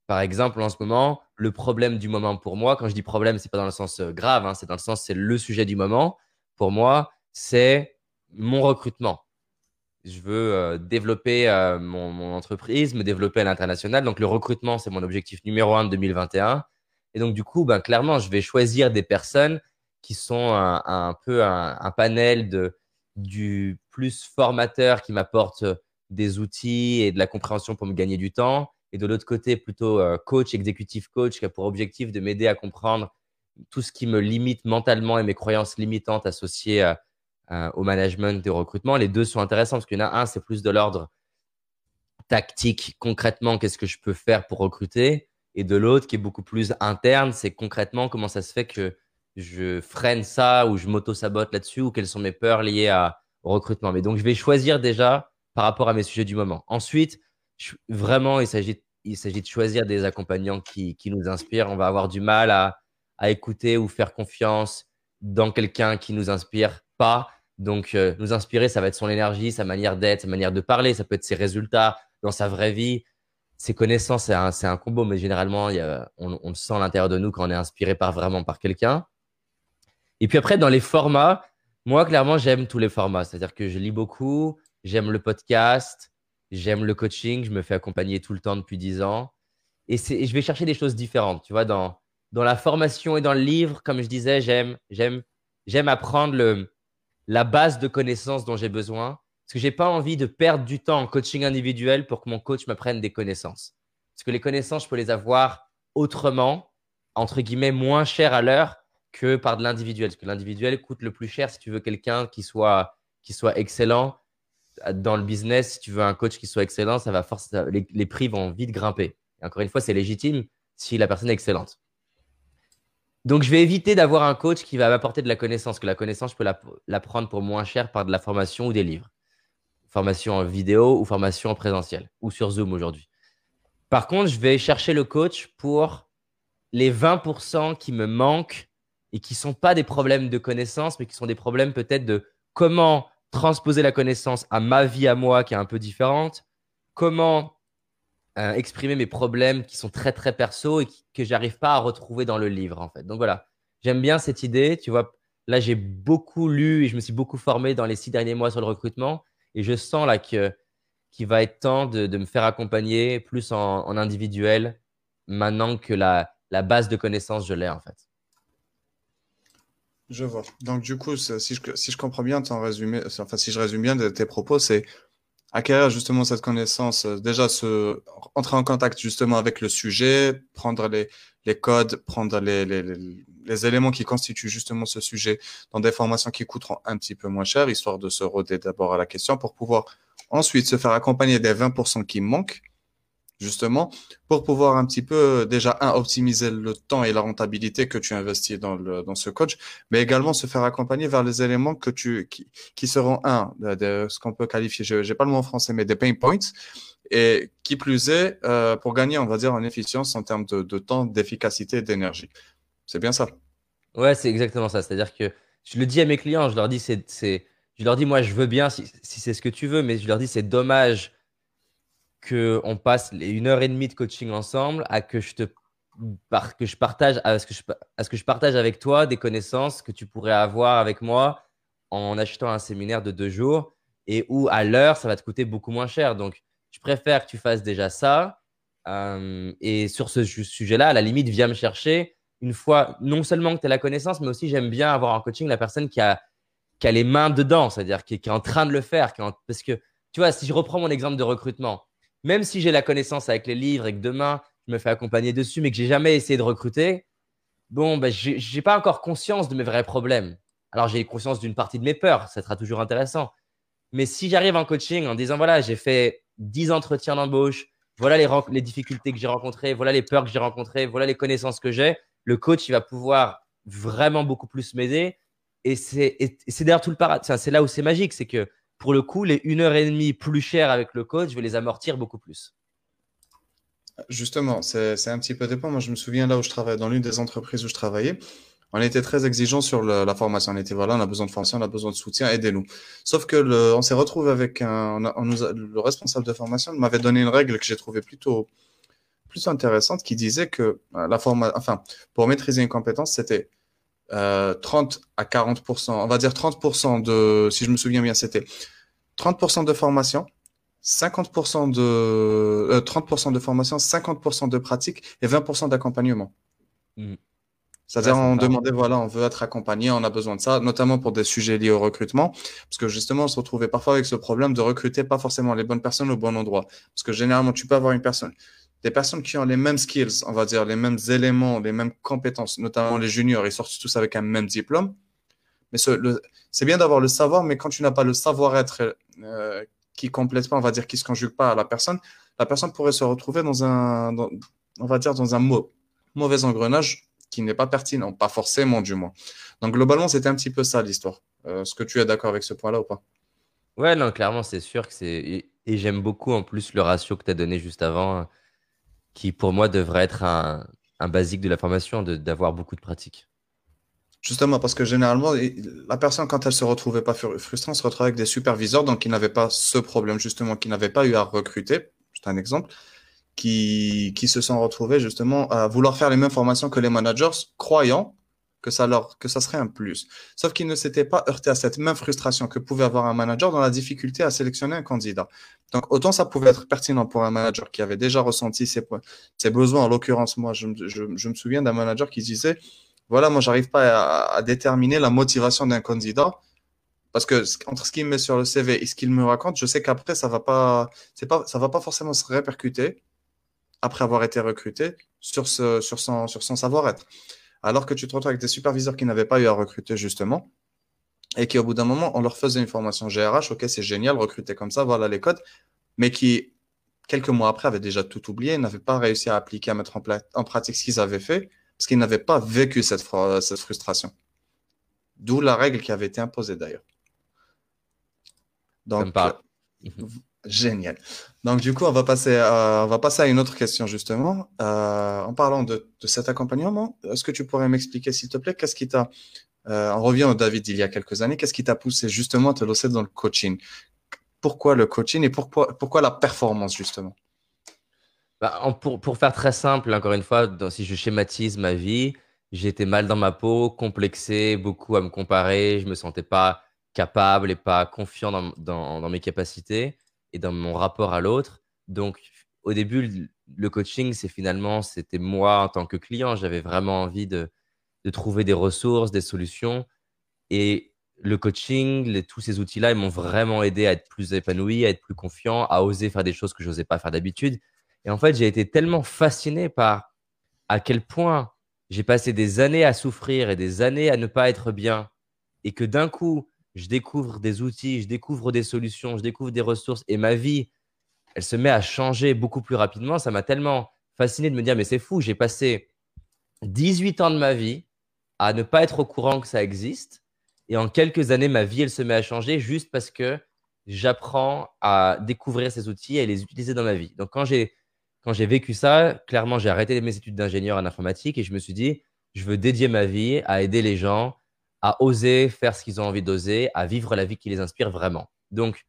Par exemple, en ce moment, le problème du moment pour moi, quand je dis problème, c'est pas dans le sens euh, grave, hein, c'est dans le sens c'est le sujet du moment. Pour moi, c'est mon recrutement. Je veux euh, développer euh, mon, entreprise, me développer à l'international. Donc, le recrutement, c'est mon objectif numéro un de 2021. Et donc, du coup, ben, clairement, je vais choisir des personnes qui sont un, peu un, panel de, du plus formateur qui m'apporte des outils et de la compréhension pour me gagner du temps et de l'autre côté, plutôt euh, coach, exécutif coach, qui a pour objectif de m'aider à comprendre tout ce qui me limite mentalement et mes croyances limitantes associées au management et au recrutement. Les deux sont intéressants parce qu'il y en a un, c'est plus de l'ordre tactique, concrètement, qu'est-ce que je peux faire pour recruter? Et de l'autre, qui est beaucoup plus interne, c'est concrètement comment ça se fait que je freine ça ou je m'auto-sabote là-dessus ou quelles sont mes peurs liées à, au recrutement. Mais donc, je vais choisir déjà par rapport à mes sujets du moment. Ensuite, vraiment, il s'agit, il s'agit de choisir des accompagnants qui, qui, nous inspirent. On va avoir du mal à, à écouter ou faire confiance dans quelqu'un qui nous inspire pas. Donc, euh, nous inspirer, ça va être son énergie, sa manière d'être, sa manière de parler, ça peut être ses résultats dans sa vraie vie. Ses connaissances, c'est un, un, combo, mais généralement, on, on, le sent à l'intérieur de nous quand on est inspiré par vraiment par quelqu'un. Et puis après, dans les formats, moi, clairement, j'aime tous les formats. C'est-à-dire que je lis beaucoup, j'aime le podcast, J'aime le coaching, je me fais accompagner tout le temps depuis 10 ans. Et, et, je vais chercher des choses différentes. Tu vois, dans, dans la formation et dans le livre, comme je disais, j'aime, j'aime, j'aime apprendre le, la base de connaissances dont j'ai besoin. Parce que j'ai pas envie de perdre du temps en coaching individuel pour que mon coach m'apprenne des connaissances. Parce que les connaissances, je peux les avoir autrement, entre guillemets, moins cher à l'heure que par de l'individuel. Parce que l'individuel coûte le plus cher si tu veux quelqu'un qui soit, qui soit excellent dans le business, si tu veux un coach qui soit excellent, ça va force, les, prix vont vite grimper. Encore une fois, c'est légitime si la personne est excellente. Donc, je vais éviter d'avoir un coach qui va m'apporter de la connaissance, que la connaissance, je peux l'apprendre pour moins cher par de la formation ou des livres. Formation en vidéo ou formation en présentiel ou sur Zoom aujourd'hui. Par contre, je vais chercher le coach pour les 20% qui me manquent et qui ne sont pas des problèmes de connaissance, mais qui sont des problèmes peut-être de comment transposer la connaissance à ma vie à moi qui est un peu différente, comment exprimer mes problèmes qui sont très très perso et que j'arrive pas à retrouver dans le livre en fait. Donc voilà, j'aime bien cette idée. Tu vois, là j'ai beaucoup lu et je me suis beaucoup formé dans les six derniers mois sur le recrutement et je sens là que qu'il va être temps de, de, me faire accompagner plus en, en individuel maintenant que la, la base de connaissances je l'ai en fait. Je vois. Donc, du coup, si je, si je comprends bien ton résumé, enfin, si je résume bien de tes propos, c'est acquérir justement cette connaissance, euh, déjà se entrer en contact justement avec le sujet, prendre les, les codes, prendre les, les, les, éléments qui constituent justement ce sujet dans des formations qui coûteront un petit peu moins cher, histoire de se roder d'abord à la question pour pouvoir ensuite se faire accompagner des 20% qui manquent justement, pour pouvoir un petit peu, déjà, un, optimiser le temps et la rentabilité que tu investis dans, le, dans ce coach, mais également se faire accompagner vers les éléments que tu, qui, qui seront, un, de, ce qu'on peut qualifier, je n'ai pas le mot en français, mais des pain points, et qui plus est, euh, pour gagner, on va dire, en efficience en termes de, temps, d'efficacité d'énergie. C'est bien ça? Ouais, c'est exactement ça. C'est-à-dire que je le dis à mes clients, je leur dis, c'est, c'est, je leur dis, moi, je veux bien si, si c'est ce que tu veux, mais je leur dis, c'est dommage qu'on passe une heure et demie de coaching ensemble à que je te que je partage à ce que je, à ce que je partage avec toi des connaissances que tu pourrais avoir avec moi en achetant un séminaire de deux jours et où à l'heure ça va te coûter beaucoup moins cher. Donc je préfère que tu fasses déjà ça euh, et sur ce sujet-là, à la limite, viens me chercher une fois non seulement que tu as la connaissance, mais aussi j'aime bien avoir en coaching la personne qui a, qui a les mains dedans, c'est-à-dire qui, est en train de le faire, parce que tu vois, si je reprends mon exemple de recrutement, même si j'ai la connaissance avec les livres et que demain, je me fais accompagner dessus, mais que j'ai jamais essayé de recruter, bon, ben, je n'ai pas encore conscience de mes vrais problèmes. Alors, j'ai conscience d'une partie de mes peurs, ça sera toujours intéressant. Mais si j'arrive en coaching en disant, voilà, j'ai fait 10 entretiens d'embauche, voilà les, difficultés que j'ai rencontrées, voilà les peurs que j'ai rencontrées, voilà les connaissances que j'ai, le coach, il va pouvoir vraiment beaucoup plus m'aider. Et c'est d'ailleurs tout le paradis. C'est là où c'est magique, c'est que pour le coup, les une heure et demie plus chères avec le coach, je vais les amortir beaucoup plus. Justement, c'est un petit peu dépend. Moi, je me souviens là où je travaillais, dans l'une des entreprises où je travaillais, on était très exigeant sur la formation. On était voilà, on a besoin de formation, on a besoin de soutien, aidez-nous. Sauf que on s'est retrouvé avec un, le responsable de formation m'avait donné une règle que j'ai trouvée plutôt, plutôt intéressante, qui disait que euh, la formation, enfin, pour maîtriser une compétence, c'était euh, 30 à 40 on va dire 30 de, si je me souviens bien, c'était 30 de formation, 50% de, euh, 30% de formation, 50% de pratique et 20% d'accompagnement. Mmh. C'est-à-dire, on demandait, voilà, on veut être accompagné, on a besoin de ça, notamment pour des sujets liés au recrutement, parce que justement, on se retrouvait parfois avec ce problème de recruter pas forcément les bonnes personnes au bon endroit. Parce que généralement, tu peux avoir une personne, des personnes qui ont les mêmes skills, on va dire, les mêmes éléments, les mêmes compétences, notamment les juniors, ils sortent tous avec un même diplôme. Mais c'est bien d'avoir le savoir, mais quand tu n'as pas le savoir-être euh, qui complète pas, on va dire, qui se conjugue pas à la personne, la personne pourrait se retrouver dans un, on va dire, dans un mauvais engrenage qui n'est pas pertinent, pas forcément du moins. Donc globalement, c'était un petit peu ça l'histoire. Euh, est-ce que tu es d'accord avec ce point-là ou pas? Ouais, non, clairement, c'est sûr que c'est. Et, j'aime beaucoup en plus le ratio que tu as donné juste avant, qui pour moi devrait être un, basique de la formation, d'avoir beaucoup de pratique. Justement, parce que généralement, la personne, quand elle se retrouvait pas frustrée, se retrouvait avec des superviseurs, donc qui n'avaient pas ce problème, justement, qui n'avaient pas eu à recruter. C'est un exemple. Qui, qui se sont retrouvés justement à vouloir faire les mêmes formations que les managers, croyant que ça leur, que ça serait un plus. Sauf qu'ils ne s'étaient pas heurtés à cette même frustration que pouvait avoir un manager dans la difficulté à sélectionner un candidat. Donc, autant ça pouvait être pertinent pour un manager qui avait déjà ressenti ses, ses besoins. En l'occurrence, moi, je, me souviens d'un manager qui disait, voilà, moi, j'arrive pas à, déterminer la motivation d'un candidat parce que entre ce qu'il met sur le CV et ce qu'il me raconte, je sais qu'après, ça va pas, c'est pas, ça va pas forcément se répercuter après avoir été recruté sur ce, sur son, sur son savoir-être. Alors que tu te retrouves avec des superviseurs qui n'avaient pas eu à recruter justement et qui, au bout d'un moment, on leur faisait une formation GRH. Ok, c'est génial, recruter comme ça, voilà les codes, mais qui, quelques mois après, avaient déjà tout oublié, n'avaient pas réussi à appliquer, à mettre en, en pratique ce qu'ils avaient fait parce qu'ils n'avaient pas vécu cette, cette frustration. D'où la règle qui avait été imposée d'ailleurs. Donc, euh, génial. Donc, du coup, on va passer à, on va passer à une autre question, justement. Euh, en parlant de, cet accompagnement, est-ce que tu pourrais m'expliquer, s'il te plaît, qu'est-ce qui t'a. Euh, on revient au David il y a quelques années. Qu'est-ce qui t'a poussé justement à te lancer dans le coaching? Pourquoi le coaching et pourquoi, pourquoi la performance, justement? Bah, pour, pour, faire très simple, encore une fois, si je schématise ma vie, j'étais mal dans ma peau, complexé, beaucoup à me comparer, je me sentais pas capable et pas confiant dans, dans mes capacités et dans mon rapport à l'autre. Donc, au début, le coaching, c'est finalement, c'était moi en tant que client. J'avais vraiment envie de, de, trouver des ressources, des solutions. Et le coaching, les, tous ces outils-là, ils m'ont vraiment aidé à être plus épanoui, à être plus confiant, à oser faire des choses que je n'osais pas faire d'habitude. Et en fait, j'ai été tellement fasciné par à quel point j'ai passé des années à souffrir et des années à ne pas être bien. Et que d'un coup, je découvre des outils, je découvre des solutions, je découvre des ressources et ma vie, elle se met à changer beaucoup plus rapidement. Ça m'a tellement fasciné de me dire, mais c'est fou, j'ai passé 18 ans de ma vie à ne pas être au courant que ça existe. Et en quelques années, ma vie, elle se met à changer juste parce que j'apprends à découvrir ces outils et les utiliser dans ma vie. Donc, quand j'ai quand j'ai vécu ça, clairement, j'ai arrêté mes études d'ingénieur en informatique et je me suis dit, je veux dédier ma vie à aider les gens à oser faire ce qu'ils ont envie d'oser, à vivre la vie qui les inspire vraiment. Donc,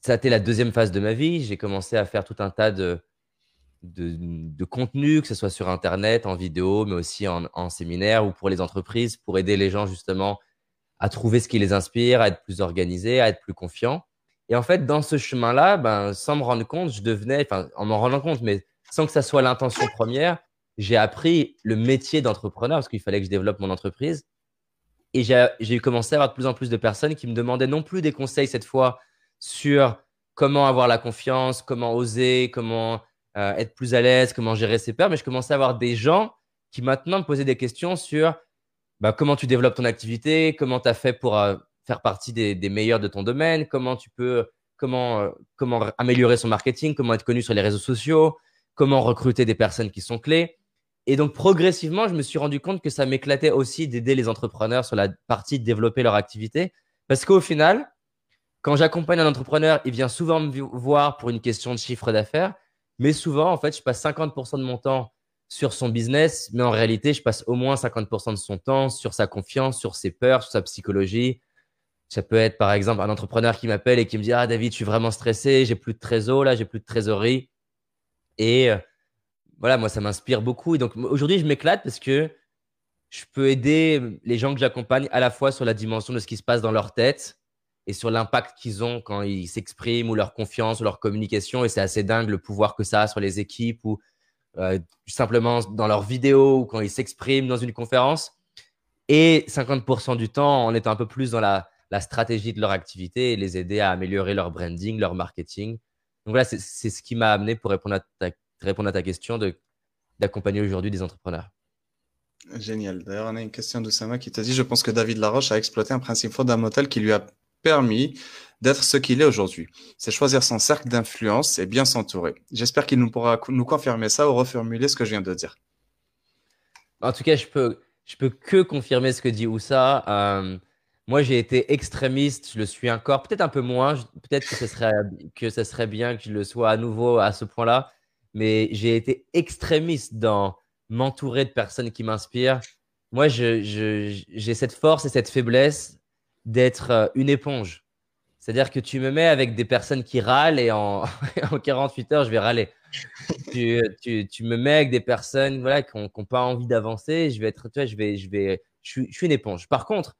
ça a été la deuxième phase de ma vie. J'ai commencé à faire tout un tas de, de, contenu, que ce soit sur Internet, en vidéo, mais aussi en, en, séminaire ou pour les entreprises, pour aider les gens justement à trouver ce qui les inspire, à être plus organisés, à être plus confiants. Et en fait, dans ce chemin-là, ben, sans me rendre compte, je devenais, enfin, en m'en rendant compte, mais sans que ça soit l'intention première, j'ai appris le métier d'entrepreneur parce qu'il fallait que je développe mon entreprise. Et j'ai commencé à avoir de plus en plus de personnes qui me demandaient non plus des conseils cette fois sur comment avoir la confiance, comment oser, comment euh, être plus à l'aise, comment gérer ses peurs, mais je commençais à avoir des gens qui maintenant me posaient des questions sur bah, comment tu développes ton activité, comment tu as fait pour euh, faire partie des, meilleurs de ton domaine, comment tu peux, comment, euh, comment améliorer son marketing, comment être connu sur les réseaux sociaux, comment recruter des personnes qui sont clés. Et donc, progressivement, je me suis rendu compte que ça m'éclatait aussi d'aider les entrepreneurs sur la partie de développer leur activité. Parce qu'au final, quand j'accompagne un entrepreneur, il vient souvent me voir pour une question de chiffre d'affaires. Mais souvent, en fait, je passe 50% de mon temps sur son business, mais en réalité, je passe au moins 50% de son temps sur sa confiance, sur ses peurs, sur sa psychologie. Ça peut être, par exemple, un entrepreneur qui m'appelle et qui me dit Ah, David, je suis vraiment stressé, j'ai plus de trésor, là, j'ai plus de trésorerie. Et euh, voilà, moi, ça m'inspire beaucoup. Et donc, aujourd'hui, je m'éclate parce que je peux aider les gens que j'accompagne à la fois sur la dimension de ce qui se passe dans leur tête et sur l'impact qu'ils ont quand ils s'expriment ou leur confiance ou leur communication. Et c'est assez dingue le pouvoir que ça a sur les équipes ou euh, simplement dans leurs vidéos ou quand ils s'expriment dans une conférence. Et 50% du temps en étant un peu plus dans la, stratégie de leur activité et les aider à améliorer leur branding, leur marketing. Donc voilà, c'est ce qui m'a amené pour répondre à ta répondre à ta question d'accompagner aujourd'hui des entrepreneurs. Génial. D'ailleurs, on a une question d'Oussama qui te dit Je pense que David Laroche a exploité un principe fondamental qui lui a permis d'être ce qu'il est aujourd'hui. C'est choisir son cercle d'influence et bien s'entourer. J'espère qu'il nous pourra nous confirmer ça ou reformuler ce que je viens de dire. En tout cas, je peux, je peux que confirmer ce que dit Oussa. Euh, moi, j'ai été extrémiste, je le suis encore, peut-être un peu moins. Peut-être que ce serait, que ce serait bien que je le sois à nouveau à ce point-là mais j'ai été extrémiste dans m'entourer de personnes qui m'inspirent. Moi, j'ai cette force et cette faiblesse d'être euh, une éponge. C'est-à-dire que tu me mets avec des personnes qui râlent et en, 48 heures, je vais râler. tu, me mets avec des personnes voilà, qui n'ont pas envie d'avancer, je vais être, tu vois, je vais, je vais, je suis, une éponge. Par contre,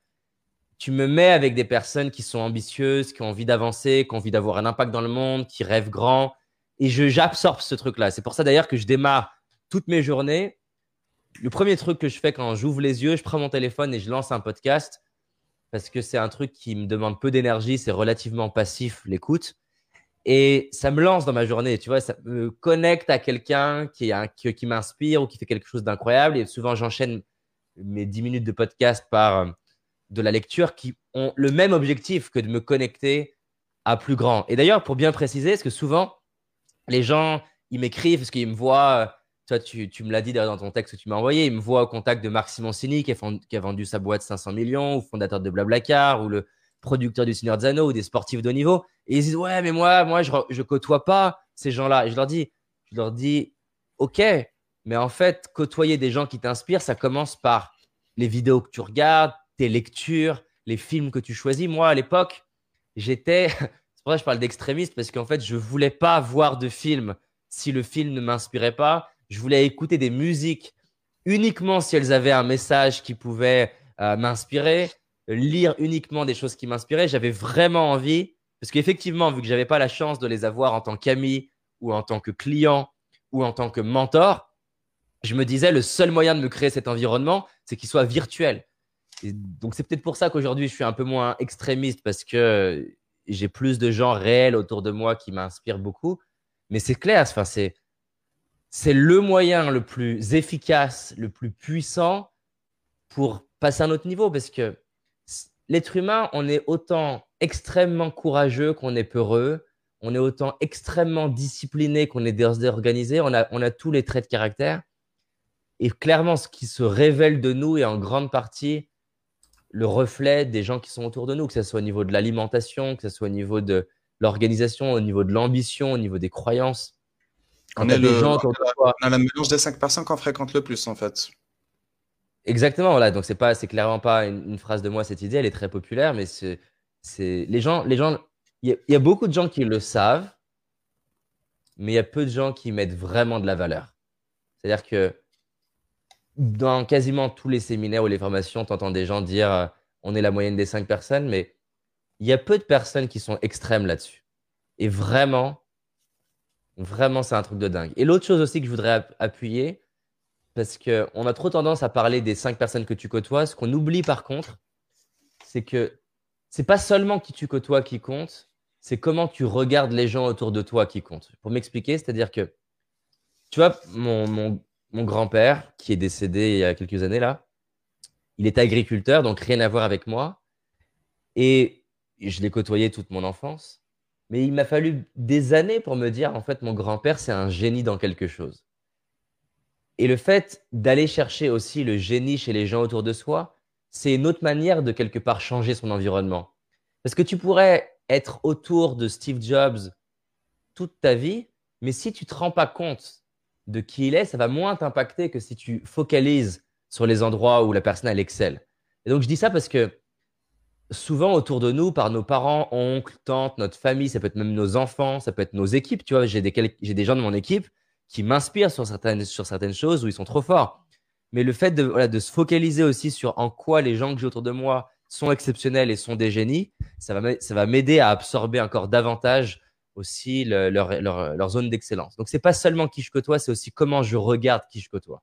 tu me mets avec des personnes qui sont ambitieuses, qui ont envie d'avancer, qui ont envie d'avoir un impact dans le monde, qui rêvent grand, et j'absorbe ce truc-là. C'est pour ça d'ailleurs que je démarre toutes mes journées. Le premier truc que je fais quand j'ouvre les yeux, je prends mon téléphone et je lance un podcast parce que c'est un truc qui me demande peu d'énergie, c'est relativement passif l'écoute. Et ça me lance dans ma journée, tu vois, ça me connecte à quelqu'un qui, qui, qui m'inspire ou qui fait quelque chose d'incroyable. Et souvent, j'enchaîne mes 10 minutes de podcast par euh, de la lecture qui ont le même objectif que de me connecter à plus grand. Et d'ailleurs, pour bien préciser, parce que souvent, les gens, ils m'écrivent parce qu'ils me voient. Euh, toi, tu, tu me l'as dit dans ton texte que tu m'as envoyé. Ils me voient au contact de Marc Simoncini qui qui a vendu sa boîte 500 millions, ou fondateur de Blablacar, ou le producteur du Seigneur Zano, ou des sportifs de haut niveau. Et ils disent Ouais, mais moi, moi je côtoie pas ces gens-là. Et je leur dis, je leur dis Ok, mais en fait, côtoyer des gens qui t'inspirent, ça commence par les vidéos que tu regardes, tes lectures, les films que tu choisis. Moi, à l'époque, j'étais c'est je parle d'extrémiste, parce qu'en fait, je ne voulais pas voir de film si le film ne m'inspirait pas. Je voulais écouter des musiques uniquement si elles avaient un message qui pouvait euh, m'inspirer, lire uniquement des choses qui m'inspiraient. J'avais vraiment envie, parce qu'effectivement, vu que je n'avais pas la chance de les avoir en tant qu'ami ou en tant que client ou en tant que mentor, je me disais le seul moyen de me créer cet environnement, c'est qu'il soit virtuel. donc c'est peut-être pour ça qu'aujourd'hui je suis un peu moins extrémiste parce que j'ai plus de gens réels autour de moi qui m'inspirent beaucoup. Mais c'est clair, c'est, le moyen le plus efficace, le plus puissant pour passer à un autre niveau. Parce que l'être humain, on est autant extrêmement courageux qu'on est peureux. On est autant extrêmement discipliné qu'on est désorganisé. On a tous les traits de caractère. Et clairement, ce qui se révèle de nous est en grande partie le reflet des gens qui sont autour de nous, que ce soit au niveau de l'alimentation, que ce soit au niveau de l'organisation, au niveau de l'ambition, au niveau des croyances. on, est le, gens on a la mélange des cinq personnes qu'on fréquente le plus, en fait. Exactement, voilà. Donc, c'est pas, c'est clairement pas une, phrase de moi, cette idée, elle est très populaire, mais c'est, les gens, les gens, il y, a beaucoup de gens qui le savent, mais il y a peu de gens qui mettent vraiment de la valeur. C'est-à-dire que dans quasiment tous les séminaires ou les formations, tu entends des gens dire euh, on est la moyenne des cinq personnes, mais il y a peu de personnes qui sont extrêmes là-dessus. Et vraiment, vraiment, c'est un truc de dingue. Et l'autre chose aussi que je voudrais appuyer, parce qu'on a trop tendance à parler des cinq personnes que tu côtoies. Ce qu'on oublie par contre, c'est que c'est pas seulement qui tu côtoies qui compte, c'est comment tu regardes les gens autour de toi qui comptent. Pour m'expliquer, c'est-à-dire que, tu vois, mon grand-père, qui est décédé il y a quelques années là, il est agriculteur, donc rien à voir avec moi. Et je l'ai côtoyé toute mon enfance. Mais il m'a fallu des années pour me dire, en fait, mon grand-père, c'est un génie dans quelque chose. Et le fait d'aller chercher aussi le génie chez les gens autour de soi, c'est une autre manière de quelque part changer son environnement. Parce que tu pourrais être autour de Steve Jobs toute ta vie, mais si tu ne te rends pas compte de qui il est, ça va moins t'impacter que si tu focalises sur les endroits où la personne elle excelle. Et donc je dis ça parce que souvent autour de nous, par nos parents, oncles, tantes, notre famille, ça peut être même nos enfants, ça peut être nos équipes. Tu vois, j'ai des, j'ai des gens de mon équipe qui m'inspirent sur certaines, choses où ils sont trop forts. Mais le fait de, se focaliser aussi sur en quoi les gens que j'ai autour de moi sont exceptionnels et sont des génies, ça va m'aider à absorber encore davantage aussi leur, leur, leur, zone d'excellence. Donc, c'est pas seulement qui je côtoie, c'est aussi comment je regarde qui je côtoie.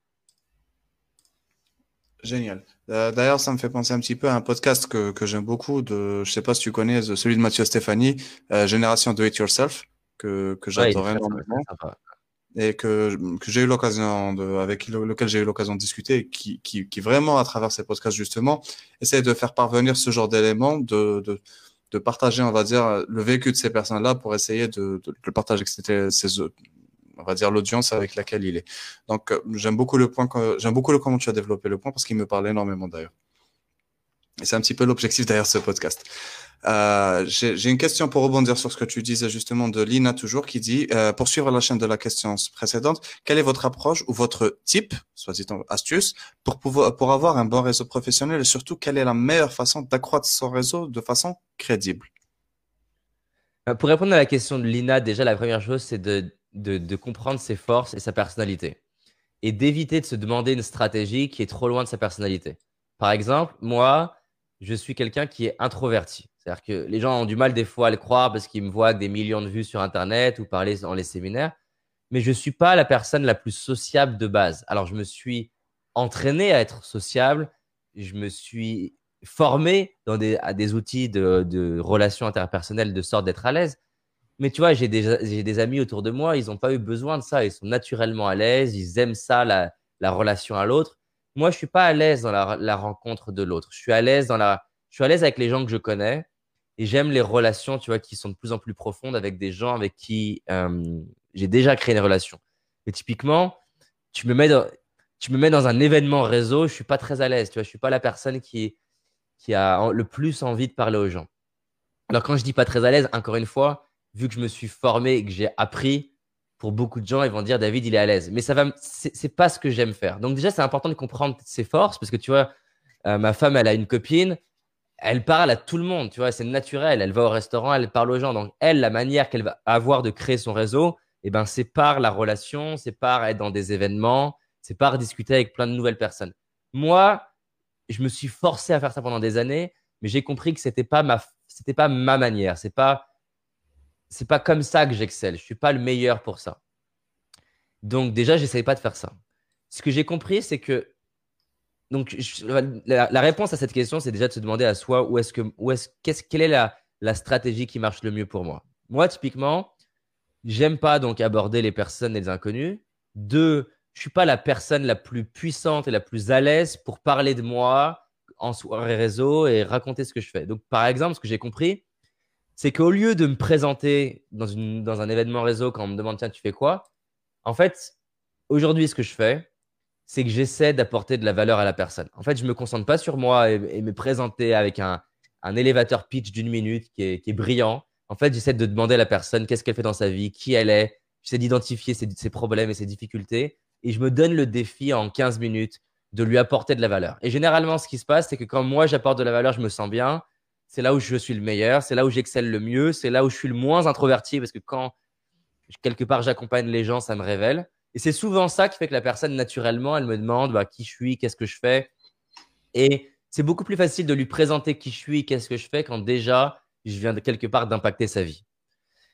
Génial. Euh, d'ailleurs, ça me fait penser un petit peu à un podcast que, que j'aime beaucoup. De, je sais pas si tu connais celui de Mathieu Stéphanie, euh, Génération Do It Yourself, que, que j'adore énormément et que, que j'ai eu l'occasion de, avec lequel j'ai eu l'occasion de discuter, qui, qui, qui vraiment à travers ces podcasts justement essaie de faire parvenir ce genre d'éléments, de, de, de partager, on va dire, le vécu de ces personnes-là pour essayer de, de, le partager avec ces, on va dire l'audience avec laquelle il est. Donc euh, j'aime beaucoup le point, j'aime beaucoup le comment tu as développé le point parce qu'il me parle énormément d'ailleurs. Et c'est un petit peu l'objectif derrière ce podcast. Euh, J'ai une question pour rebondir sur ce que tu disais justement de Lina toujours qui dit, euh, pour la chaîne de la question précédente, quelle est votre approche ou votre type, soit dit en astuce, pour avoir un bon réseau professionnel et surtout quelle est la meilleure façon d'accroître son réseau de façon crédible? Euh, Pour répondre à la question de Lina, déjà la première chose c'est de comprendre ses forces et sa personnalité et d'éviter de se demander une stratégie qui est trop loin de sa personnalité. Par exemple, moi, je suis quelqu'un qui est introverti. C'est-à-dire que les gens ont du mal des fois à le croire parce qu'ils me voient des millions de vues sur Internet ou parler dans les séminaires. Mais je ne suis pas la personne la plus sociable de base. Alors, je me suis entraîné à être sociable. Je me suis formé à des outils de, relations interpersonnelles de sorte d'être à l'aise. Mais tu vois, j'ai des, amis autour de moi, ils n'ont pas eu besoin de ça. Ils sont naturellement à l'aise. Ils aiment ça, la, la relation à l'autre moi, je suis pas à l'aise dans la, rencontre de l'autre. Je suis à l'aise dans la, je suis à l'aise avec les gens que je connais et j'aime les relations, tu vois, qui sont de plus en plus profondes avec des gens avec qui j'ai déjà créé des relations. Et typiquement, tu me mets dans, tu me mets dans un événement réseau, je suis pas très à l'aise, tu vois, je suis pas la personne qui, qui a le plus envie de parler aux gens. Alors quand je dis pas très à l'aise, encore une fois, vu que je me suis formé et que j'ai appris, pour beaucoup de gens, ils vont dire David, il est à l'aise. Mais ça va, c'est pas ce que j'aime faire. Donc déjà, c'est important de comprendre ses forces parce que tu vois, euh, ma femme, elle a une copine, elle parle à tout le monde, tu vois, c'est naturel. Elle va au restaurant, elle parle aux gens. Donc elle, la manière qu'elle va avoir de créer son réseau, eh ben, c'est par la relation, c'est par être dans des événements, c'est par discuter avec plein de nouvelles personnes. Moi, je me suis forcé à faire ça pendant des années, mais j'ai compris que c'était pas ma, c'était pas ma manière. C'est pas c'est pas comme ça que j'excelle. Je suis pas le meilleur pour ça. Donc déjà, j'essaye pas de faire ça. Ce que j'ai compris, c'est que donc la, réponse à cette question, c'est déjà de se demander à soi où est-ce que où est-ce quelle est la, la stratégie qui marche le mieux pour moi? Moi, typiquement, j'aime pas donc aborder les personnes et les inconnus. Deux, je suis pas la personne la plus puissante et la plus à l'aise pour parler de moi en soirée réseau et raconter ce que je fais. Donc, par exemple, ce que j'ai compris, c'est qu'au lieu de me présenter dans, une, dans un événement réseau quand on me demande tiens, tu fais quoi? En fait, aujourd'hui, ce que je fais, c'est que j'essaie d'apporter de la valeur à la personne. En fait, je ne me concentre pas sur moi et, me présenter avec un, un élévateur pitch d'une minute qui est, brillant. En fait, j'essaie de demander à la personne qu'est-ce qu'elle fait dans sa vie, qui elle est. J'essaie d'identifier ses, ses, problèmes et ses difficultés. Et je me donne le défi en 15 minutes de lui apporter de la valeur. Et généralement, ce qui se passe, c'est que quand moi, j'apporte de la valeur, je me sens bien c'est là où je suis le meilleur, c'est là où j'excelle le mieux, c'est là où je suis le moins introverti parce que quand quelque part j'accompagne les gens, ça me révèle. Et c'est souvent ça qui fait que la personne, naturellement, elle me demande bah, qui je suis, qu'est-ce que je fais. Et c'est beaucoup plus facile de lui présenter qui je suis, qu'est-ce que je fais quand déjà je viens de quelque part d'impacter sa vie.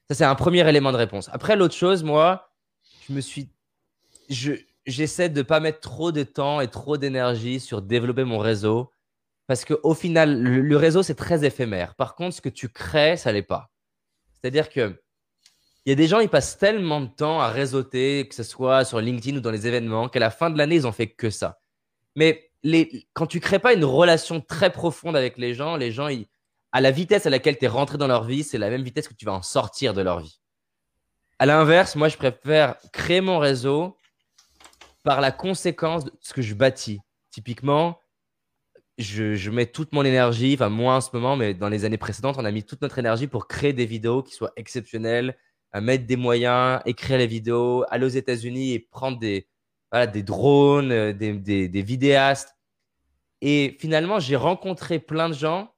Ça, c'est un premier élément de réponse. Après, l'autre chose, moi, je me suis. J'essaie de ne pas mettre trop de temps et trop d'énergie sur développer mon réseau parce qu'au final, le, réseau, c'est très éphémère. Par contre, ce que tu crées, ça l'est pas. C'est-à-dire que il y a des gens, ils passent tellement de temps à réseauter, que ce soit sur LinkedIn ou dans les événements, qu'à la fin de l'année, ils ont fait que ça. Mais quand tu crées pas une relation très profonde avec les gens, les gens, à la vitesse à laquelle tu es rentré dans leur vie, c'est la même vitesse que tu vas en sortir de leur vie. À l'inverse, moi, je préfère créer mon réseau par la conséquence de ce que je bâtis. Typiquement, je, mets toute mon énergie, enfin moi en ce moment, mais dans les années précédentes, on a mis toute notre énergie pour créer des vidéos qui soient exceptionnelles, mettre des moyens, écrire les vidéos, aller aux États-Unis et prendre des, des drones, euh, des, des, vidéastes. Et finalement, j'ai rencontré plein de gens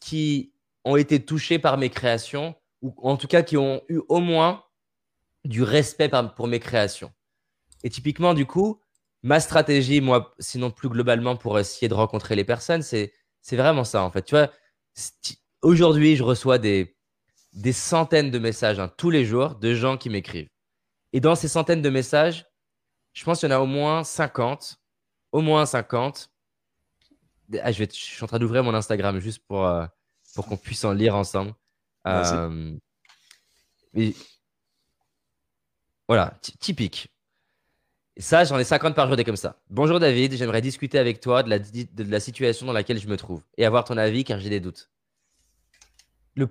qui ont été touchés par mes créations, ou en tout cas qui ont eu au moins du respect pour mes créations. Et typiquement, du coup, ma stratégie, moi, sinon plus globalement pour essayer de rencontrer les personnes, c'est vraiment ça, en fait. Tu vois, aujourd'hui, je reçois des, des centaines de messages hein, tous les jours de gens qui m'écrivent. Et dans ces centaines de messages, je pense qu'il y en a au moins 50, au moins 50. Ah, je, vais, je suis en train d'ouvrir mon Instagram juste pour, euh, pour qu'on puisse en lire ensemble. Euh, voilà, typique. Et ça, j'en ai 50 par jour des comme ça. Bonjour David, j'aimerais discuter avec toi de la, de la, situation dans laquelle je me trouve et avoir ton avis car j'ai des doutes. Le,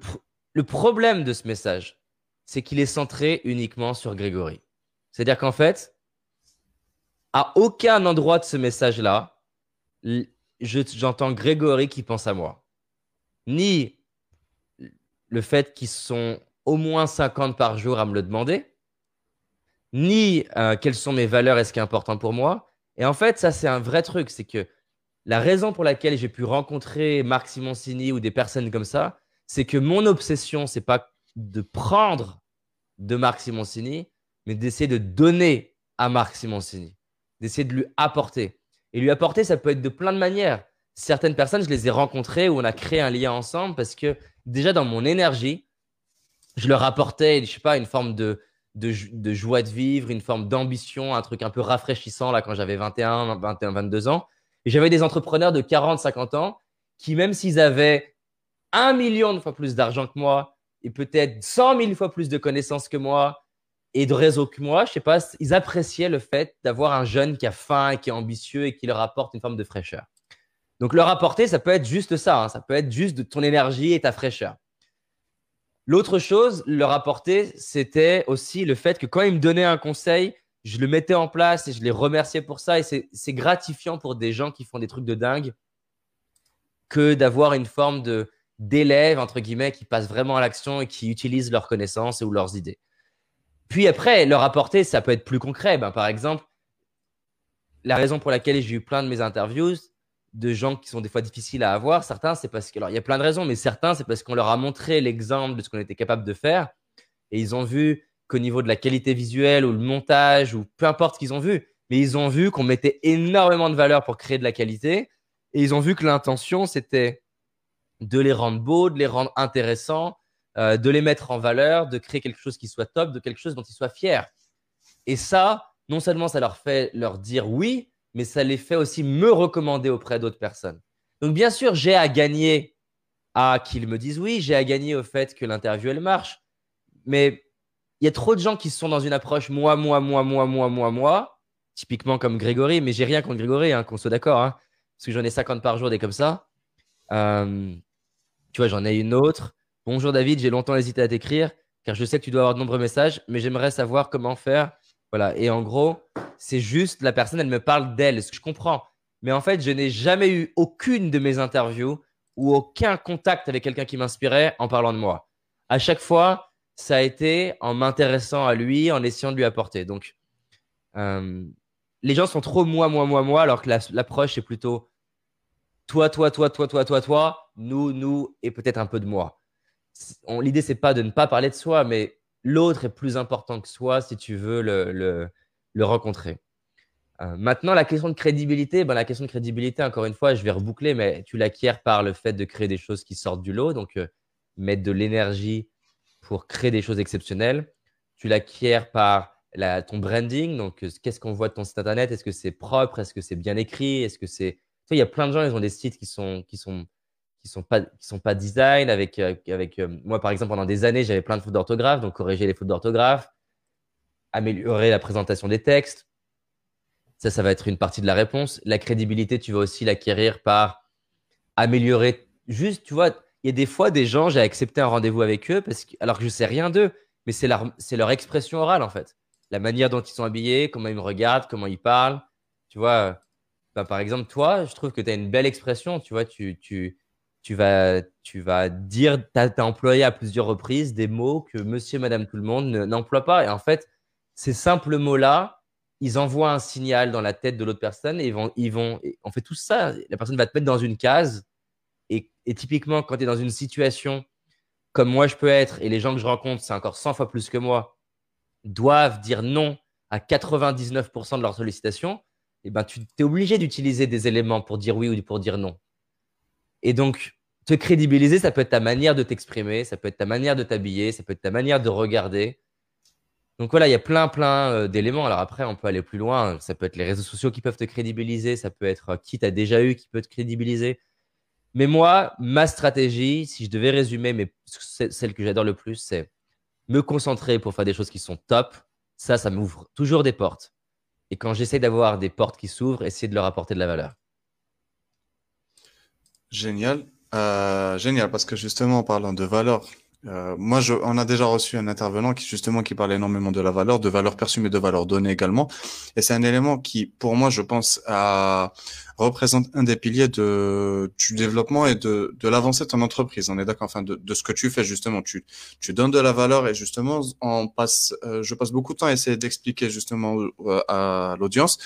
le problème de ce message, c'est qu'il est centré uniquement sur Grégory. C'est-à-dire qu'en fait, à aucun endroit de ce message-là, j'entends Grégory qui pense à moi. Ni le fait qu'ils sont au moins 50 par jour à me le demander, ni euh, quelles sont mes valeurs et ce qui est important pour moi. Et en fait, ça, c'est un vrai truc. C'est que la raison pour laquelle j'ai pu rencontrer Marc Simoncini ou des personnes comme ça, c'est que mon obsession, c'est pas de prendre de Marc Simoncini, mais d'essayer de donner à Marc Simoncini, d'essayer de lui apporter. Et lui apporter, ça peut être de plein de manières. Certaines personnes, je les ai rencontrées où on a créé un lien ensemble parce que déjà dans mon énergie, je leur apportais, je sais pas, une forme de, de, joie de vivre, une forme d'ambition, un truc un peu rafraîchissant là quand j'avais 21, 21, 22 ans. Et j'avais des entrepreneurs de 40, 50 ans qui, même s'ils avaient un million de fois plus d'argent que moi et peut-être 100 000 fois plus de connaissances que moi et de réseau que moi, je sais pas, ils appréciaient le fait d'avoir un jeune qui a faim qui est ambitieux et qui leur apporte une forme de fraîcheur. Donc leur apporter, ça peut être juste ça, hein. ça peut être juste de ton énergie et ta fraîcheur. L'autre chose, leur apporter, c'était aussi le fait que quand ils me donnaient un conseil, je le mettais en place et je les remerciais pour ça. Et c'est gratifiant pour des gens qui font des trucs de dingue que d'avoir une forme de d'élèves, entre guillemets, qui passent vraiment à l'action et qui utilisent leurs connaissances ou leurs idées. Puis après, leur apporter, ça peut être plus concret. Ben, par exemple, la raison pour laquelle j'ai eu plein de mes interviews, de gens qui sont des fois difficiles à avoir. Certains, c'est parce que, alors il y a plein de raisons, mais certains, c'est parce qu'on leur a montré l'exemple de ce qu'on était capable de faire et ils ont vu qu'au niveau de la qualité visuelle ou le montage ou peu importe ce qu'ils ont vu, mais ils ont vu qu'on mettait énormément de valeur pour créer de la qualité et ils ont vu que l'intention, c'était de les rendre beaux, de les rendre intéressants, euh, de les mettre en valeur, de créer quelque chose qui soit top, de quelque chose dont ils soient fiers. Et ça, non seulement ça leur fait leur dire oui, mais ça les fait aussi me recommander auprès d'autres personnes. Donc, bien sûr, j'ai à gagner à qu'ils me disent oui, j'ai à gagner au fait que l'interview, elle marche. Mais il y a trop de gens qui sont dans une approche moi, moi, moi, moi, moi, moi, moi, typiquement comme Grégory, mais j'ai rien contre Grégory, hein, qu'on soit d'accord, hein, parce que j'en ai 50 par jour, des comme ça. Euh, tu vois, j'en ai une autre. Bonjour David, j'ai longtemps hésité à t'écrire, car je sais que tu dois avoir de nombreux messages, mais j'aimerais savoir comment faire voilà. Et en gros, c'est juste la personne, elle me parle d'elle, ce que je comprends. Mais en fait, je n'ai jamais eu aucune de mes interviews ou aucun contact avec quelqu'un qui m'inspirait en parlant de moi. À chaque fois, ça a été en m'intéressant à lui, en essayant de lui apporter. Donc, euh, les gens sont trop moi, moi, moi, moi, alors que l'approche est plutôt toi, toi, toi, toi, toi, toi, toi, nous, nous, et peut-être un peu de moi. L'idée, c'est pas de ne pas parler de soi, mais l'autre est plus important que soi si tu veux le, rencontrer. Euh, maintenant, la question de crédibilité, ben, la question de crédibilité, encore une fois, je vais reboucler, mais tu l'acquiers par le fait de créer des choses qui sortent du lot, donc euh, mettre de l'énergie pour créer des choses exceptionnelles. Tu l'acquiers par ton branding, donc euh, qu'est-ce qu'on voit de ton site internet? Est-ce que c'est propre? Est-ce que c'est bien écrit? Est-ce que c'est... Il y a plein de gens, ils ont des sites qui sont, qui sont, qui sont pas qui sont pas design avec euh, avec euh, moi par exemple pendant des années j'avais plein de fautes d'orthographe donc corriger les fautes d'orthographe améliorer la présentation des textes ça ça va être une partie de la réponse. La crédibilité tu vas aussi l'acquérir par améliorer juste tu vois il y a des fois des gens j'ai accepté un rendez-vous avec eux parce que alors que je sais rien d'eux mais c'est leur c'est leur expression orale en fait. La manière dont ils sont habillés comment ils me regardent comment ils parlent tu vois bah, par exemple toi je trouve que tu as une belle expression tu vois tu tu tu vas, tu vas dire, tu as, employé à plusieurs reprises des mots que monsieur, madame, tout le monde n'emploie pas. Et en fait, ces simples mots-là, ils envoient un signal dans la tête de l'autre personne et vont, ils vont, on fait tout ça. La personne va te mettre dans une case. Et, et typiquement, quand tu es dans une situation comme moi je peux être, et les gens que je rencontre, c'est encore 100 fois plus que moi, doivent dire non à 99% de leurs sollicitations, eh ben, tu es obligé d'utiliser des éléments pour dire oui ou pour dire non. Et donc, te crédibiliser, ça peut être ta manière de t'exprimer, ça peut être ta manière de t'habiller, ça peut être ta manière de regarder. Donc voilà, il y a plein, plein euh, d'éléments. Alors après, on peut aller plus loin. Ça peut être les réseaux sociaux qui peuvent te crédibiliser, ça peut être euh, qui t'as déjà eu qui peut te crédibiliser. Mais moi, ma stratégie, si je devais résumer, mais celle que j'adore le plus, c'est me concentrer pour faire des choses qui sont top. Ça, ça m'ouvre toujours des portes. Et quand j'essaie d'avoir des portes qui s'ouvrent, essayer de leur apporter de la valeur. Génial. Euh, génial, parce que justement, en parlant de valeur, euh, moi, je, on a déjà reçu un intervenant qui justement qui parle énormément de la valeur, de valeur perçue, mais de valeur donnée également. Et c'est un élément qui, pour moi, je pense, à, représente un des piliers de, du développement et de, de l'avancée de ton entreprise. On est d'accord, enfin, de, de ce que tu fais justement. Tu, tu donnes de la valeur et justement, on passe, euh, je passe beaucoup de temps à essayer d'expliquer justement euh, à l'audience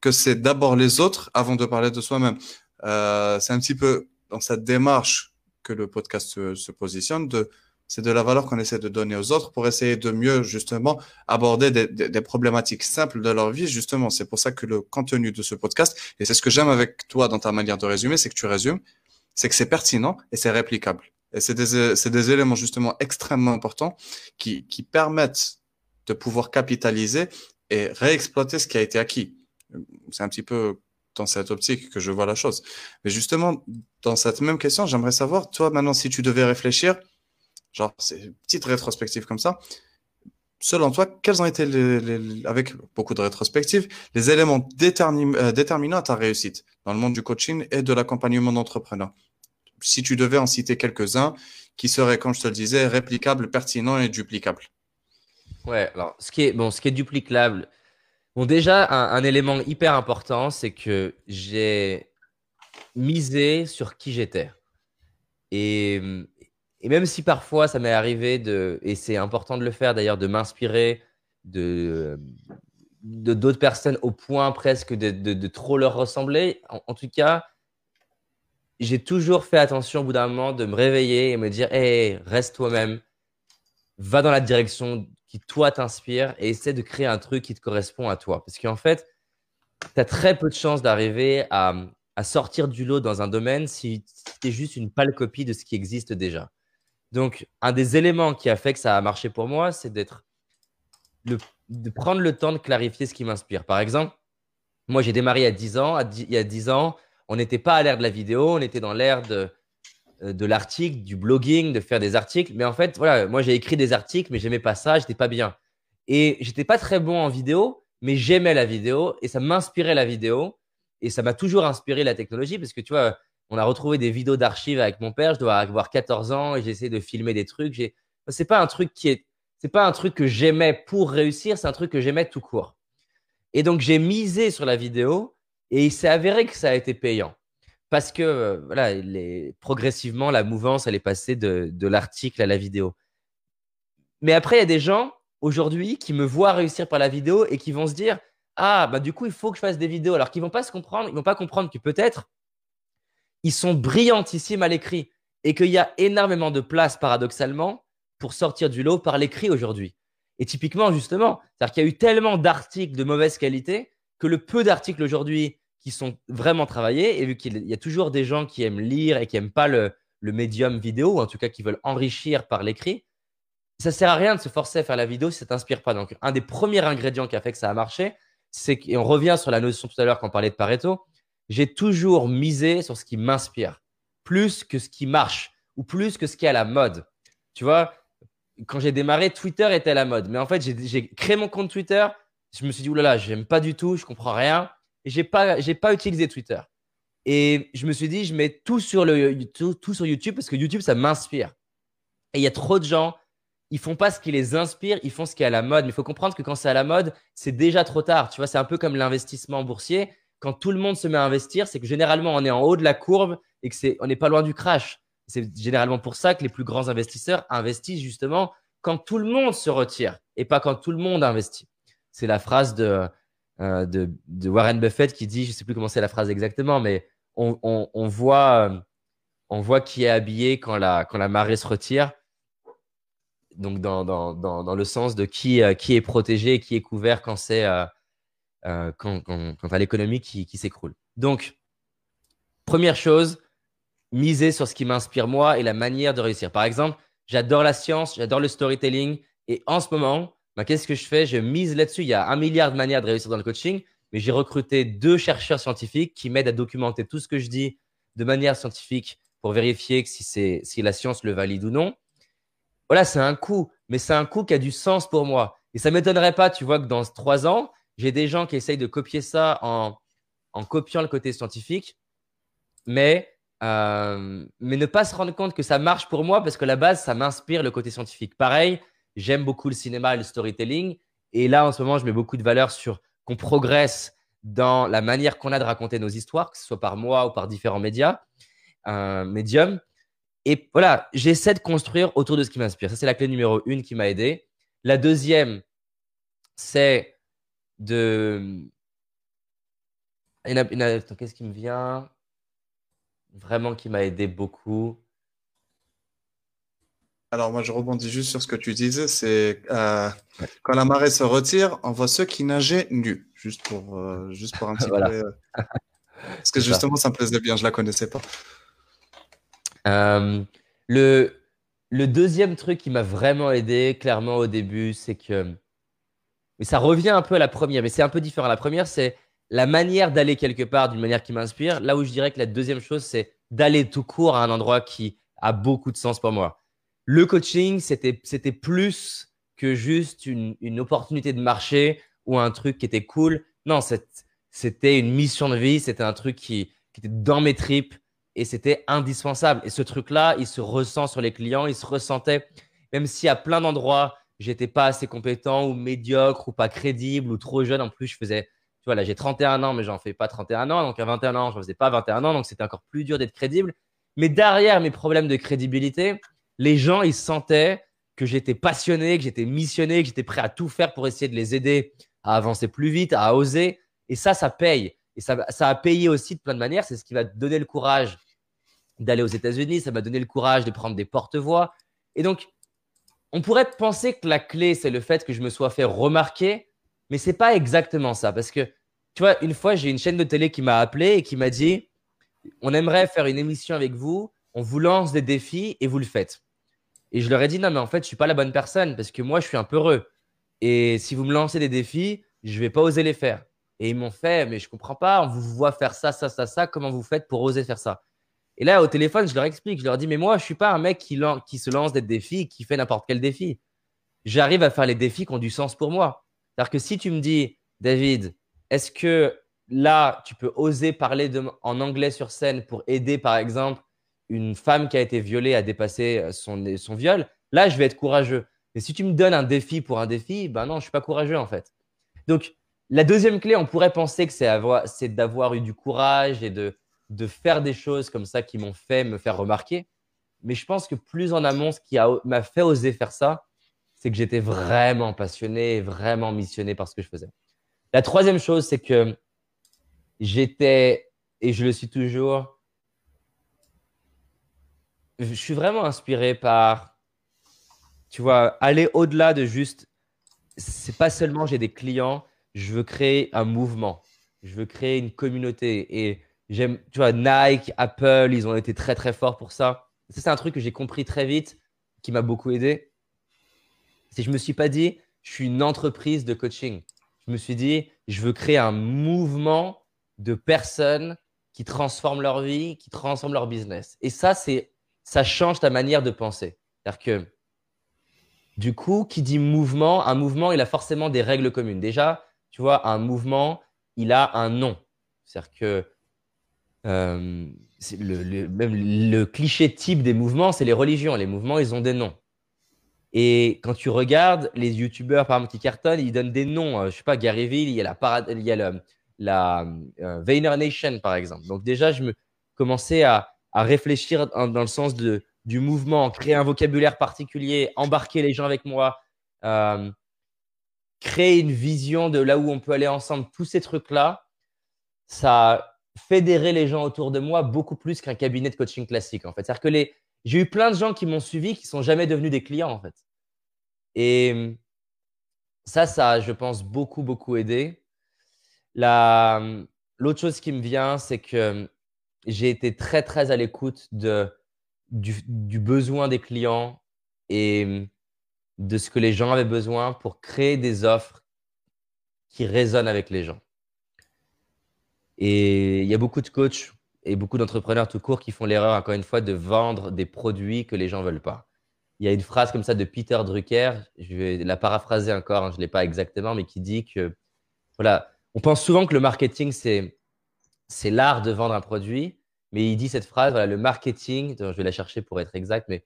que c'est d'abord les autres avant de parler de soi-même. Euh, c'est un petit peu dans cette démarche que le podcast se, positionne. De, c'est de la valeur qu'on essaie de donner aux autres pour essayer de mieux justement aborder des, des, problématiques simples de leur vie. Justement, c'est pour ça que le contenu de ce podcast, et c'est ce que j'aime avec toi dans ta manière de résumer, c'est que tu résumes, c'est que c'est pertinent et c'est réplicable. Et c'est des, c'est des éléments justement extrêmement importants qui, qui permettent de pouvoir capitaliser et réexploiter ce qui a été acquis. C'est un petit peu dans cette optique que je vois la chose. Mais justement, dans cette même question, j'aimerais savoir, toi, maintenant, si tu devais réfléchir, genre, c'est une petite rétrospective comme ça, selon toi, quels ont été, avec beaucoup de rétrospectives, les éléments euh, déterminants à ta réussite dans le monde du coaching et de l'accompagnement d'entrepreneurs? Si tu devais en citer quelques-uns, qui seraient, comme je te le disais, réplicables, pertinents et duplicables. Ouais, alors, ce qui est, bon, ce qui est duplicable, Bon, déjà, un, élément hyper important, c'est que j'ai misé sur qui j'étais. Et, même si parfois ça m'est arrivé de, et c'est important de le faire d'ailleurs, de m'inspirer de d'autres personnes au point presque de, trop leur ressembler. En, tout cas, j'ai toujours fait attention au bout d'un moment de me réveiller et me dire, hé, reste toi-même, va dans la direction toi t'inspire et essaie de créer un truc qui te correspond à toi. Parce qu'en fait, tu as très peu de chances d'arriver à, sortir du lot dans un domaine si tu es juste une pâle copie de ce qui existe déjà. Donc, un des éléments qui a fait que ça a marché pour moi, c'est d'être de prendre le temps de clarifier ce qui m'inspire. Par exemple, moi, j'ai démarré a 10 ans. il y a 10 ans, on n'était pas à l'ère de la vidéo, on était dans l'ère de, de l'article, du blogging, de faire des articles. Mais en fait, voilà, moi j'ai écrit des articles, mais j'aimais pas ça, j'étais pas bien. Et j'étais pas très bon en vidéo, mais j'aimais la vidéo et ça m'inspirait la vidéo. Et ça m'a toujours inspiré la technologie parce que tu vois, on a retrouvé des vidéos d'archives avec mon père. Je dois avoir 14 ans et j'essaie de filmer des trucs. C'est pas un truc qui est, c'est pas un truc que j'aimais pour réussir, c'est un truc que j'aimais tout court. Et donc j'ai misé sur la vidéo et il s'est avéré que ça a été payant parce que euh, voilà, progressivement, la mouvance, elle est passée de, l'article à la vidéo. Mais après, il y a des gens aujourd'hui qui me voient réussir par la vidéo et qui vont se dire Ah, bah du coup, il faut que je fasse des vidéos. Alors qu'ils ne vont pas se comprendre, ils vont pas comprendre que peut-être ils sont brillantissimes à l'écrit et qu'il y a énormément de place, paradoxalement, pour sortir du lot par l'écrit aujourd'hui. Et typiquement, justement, c'est-à-dire qu'il y a eu tellement d'articles de mauvaise qualité que le peu d'articles aujourd'hui qui sont vraiment travaillés. Et vu qu'il y a toujours des gens qui aiment lire et qui n'aiment pas le, médium vidéo, ou en tout cas qui veulent enrichir par l'écrit, ça sert à rien de se forcer à faire la vidéo si ça t'inspire pas. Donc, un des premiers ingrédients qui a fait que ça a marché, c'est et on revient sur la notion tout à l'heure quand on parlait de Pareto, j'ai toujours misé sur ce qui m'inspire. plus que ce qui marche ou plus que ce qui est à la mode. Tu vois, quand j'ai démarré, Twitter était à la mode. Mais en fait, j'ai créé mon compte Twitter. Je me suis dit, oulala, j'aime pas du tout, je comprends rien. J'ai pas, j'ai pas utilisé Twitter. Et je me suis dit, je mets tout sur, le, tout, tout sur YouTube parce que YouTube, ça m'inspire. Et il y a trop de gens, ils font pas ce qui les inspire, ils font ce qui est à la mode. Mais il faut comprendre que quand c'est à la mode, c'est déjà trop tard. Tu vois, c'est un peu comme l'investissement boursier. Quand tout le monde se met à investir, c'est que généralement, on est en haut de la courbe et que c'est, on n'est pas loin du crash. C'est généralement pour ça que les plus grands investisseurs investissent justement quand tout le monde se retire et pas quand tout le monde investit. C'est la phrase de, euh, de, Warren Buffett qui dit, je ne sais plus comment c'est la phrase exactement, mais on, voit, on voit qui est habillé quand la, quand la marée se retire. Donc, dans, dans, dans, le sens de qui, euh, qui est protégé, qui est couvert quand c'est euh, quand, quand, quand l'économie qui, qui s'écroule. Donc, première chose, miser sur ce qui m'inspire moi et la manière de réussir. Par exemple, j'adore la science, j'adore le storytelling. Et en ce moment, bah, qu'est-ce que je fais? Je mise là-dessus. Il y a un milliard de manières de réussir dans le coaching, mais j'ai recruté deux chercheurs scientifiques qui m'aident à documenter tout ce que je dis de manière scientifique pour vérifier si, si la science le valide ou non. Voilà, c'est un coût, mais c'est un coût qui a du sens pour moi. Et ça ne m'étonnerait pas, tu vois, que dans trois ans, j'ai des gens qui essayent de copier ça en, en copiant le côté scientifique, mais euh, mais ne pas se rendre compte que ça marche pour moi parce que la base, ça m'inspire le côté scientifique. Pareil, j'aime beaucoup le cinéma et le storytelling. Et là, en ce moment, je mets beaucoup de valeur sur qu'on progresse dans la manière qu'on a de raconter nos histoires, que ce soit par moi ou par différents médias, euh, médiums. Et voilà, j'essaie de construire autour de ce qui m'inspire. Ça, c'est la clé numéro une qui m'a aidé. La deuxième, c'est de. Qu'est-ce qui me vient? Vraiment qui m'a aidé beaucoup. Alors moi, je rebondis juste sur ce que tu disais, c'est euh, quand la marée se retire, on voit ceux qui nageaient nus, juste pour, euh, juste pour un petit peu. Euh, parce que justement, ça. me plaisait bien, je la connaissais pas. le, le deuxième truc qui m'a vraiment aidé, clairement au début, c'est que, mais ça revient un peu à la première, mais c'est un peu différent. La première, c'est la manière d'aller quelque part d'une manière qui m'inspire. Là où je dirais que la deuxième chose, c'est d'aller tout court à un endroit qui a beaucoup de sens pour moi. Le coaching, c'était plus que juste une, opportunité de marché ou un truc qui était cool. Non, c'était une mission de vie, c'était un truc qui, qui était dans mes tripes et c'était indispensable. Et ce truc-là, il se ressent sur les clients, il se ressentait, même si à plein d'endroits, j'étais pas assez compétent ou médiocre ou pas crédible ou trop jeune. En plus, je faisais tu vois, là, j'ai 31 ans, mais j'en fais pas 31 ans. Donc, à 21 ans, je ne faisais pas 21 ans. Donc, c'était encore plus dur d'être crédible. Mais derrière mes problèmes de crédibilité, les gens, ils sentaient que j'étais passionné, que j'étais missionné, que j'étais prêt à tout faire pour essayer de les aider à avancer plus vite, à oser. Et ça, ça paye. Et ça, ça a payé aussi de plein de manières. C'est ce qui va te donner le courage d'aller aux États-Unis. Ça m'a donné le courage de prendre des porte-voix. Et donc, on pourrait penser que la clé, c'est le fait que je me sois fait remarquer. Mais c'est pas exactement ça. Parce que, tu vois, une fois, j'ai une chaîne de télé qui m'a appelé et qui m'a dit On aimerait faire une émission avec vous, on vous lance des défis et vous le faites. Et je leur ai dit Non, mais en fait, je suis pas la bonne personne parce que moi, je suis un peu heureux. Et si vous me lancez des défis, je vais pas oser les faire. Et ils m'ont fait Mais je comprends pas, on vous voit faire ça, ça, ça, ça, comment vous faites pour oser faire ça? Et là, au téléphone, je leur explique Je leur dis Mais moi, je suis pas un mec qui, qui se lance des défis, qui fait n'importe quel défi. J'arrive à faire les défis qui ont du sens pour moi. C'est-à-dire que si tu me dis, David, est-ce que là, tu peux oser parler en anglais sur scène pour aider, par exemple, une femme qui a été violée à dépasser euh, son, son viol, là, je vais être courageux. Mais si tu me donnes un défi pour un défi, ben non, je suis pas courageux en fait. Donc, la deuxième clé, on pourrait penser que c'est d'avoir eu du courage et de, de faire des choses comme ça qui m'ont fait me faire remarquer. Mais je pense que plus en amont, ce qui m'a fait oser faire ça, c'est que j'étais vraiment passionné, vraiment missionné par ce que je faisais. La troisième chose, c'est que j'étais, et je le suis toujours, je suis vraiment inspiré par, tu vois, aller au-delà de juste, c'est pas seulement j'ai des clients, je veux créer un mouvement, je veux créer une communauté. Et j'aime, tu vois, Nike, Apple, ils ont été très très forts pour ça. Ça, c'est un truc que j'ai compris très vite, qui m'a beaucoup aidé si je ne me suis pas dit, je suis une entreprise de coaching. Je me suis dit, je veux créer un mouvement de personnes qui transforment leur vie, qui transforment leur business. Et ça, c'est, ça change ta manière de penser. C'est-à-dire que, du coup, qui dit mouvement, un mouvement, il a forcément des règles communes. Déjà, tu vois, un mouvement, il a un nom. C'est-à-dire que euh, le, même le cliché type des mouvements, c'est les religions. Les mouvements, ils ont des noms. Et quand tu regardes les youtubeurs, par exemple, qui cartonnent, ils donnent des noms. Euh, je sais pas, Garyville, il y a la, il y a la euh, Vayner Nation, par exemple. Donc déjà, je me commençais à, réfléchir dans, le sens de, du mouvement, créer un vocabulaire particulier, embarquer les gens avec moi, créer une vision de là où on peut aller ensemble. Tous ces trucs-là, ça fédérer les gens autour de moi beaucoup plus qu'un cabinet de coaching classique, en fait. C'est-à-dire que les... j'ai eu plein de gens qui m'ont suivi qui sont jamais devenus des clients, en fait. Et ça, ça a, je pense, beaucoup, beaucoup aidé. La... L'autre chose qui me vient, c'est que j'ai été très, très à l'écoute du... besoin des clients et de ce que les gens avaient besoin pour créer des offres qui résonnent avec les gens. Et il y a beaucoup de coachs et beaucoup d'entrepreneurs tout court qui font l'erreur, encore une fois, de vendre des produits que les gens ne veulent pas. Il y a une phrase comme ça de Peter Drucker, je vais la paraphraser encore, hein, je ne l'ai pas exactement, mais qui dit que, voilà, on pense souvent que le marketing, c'est, c'est l'art de vendre un produit, mais il dit cette phrase, voilà, le marketing, je vais la chercher pour être exact, mais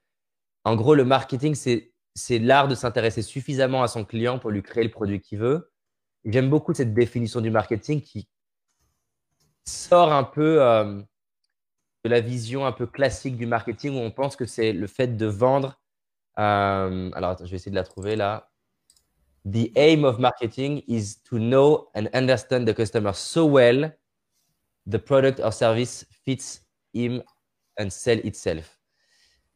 en gros, le marketing, c'est, l'art de s'intéresser suffisamment à son client pour lui créer le produit qu'il veut. J'aime beaucoup cette définition du marketing qui, sort un peu euh, de la vision un peu classique du marketing où on pense que c'est le fait de vendre. Euh, alors, je vais essayer de la trouver là. The aim of marketing is to know and understand the customer so well the product or service fits him and sell itself.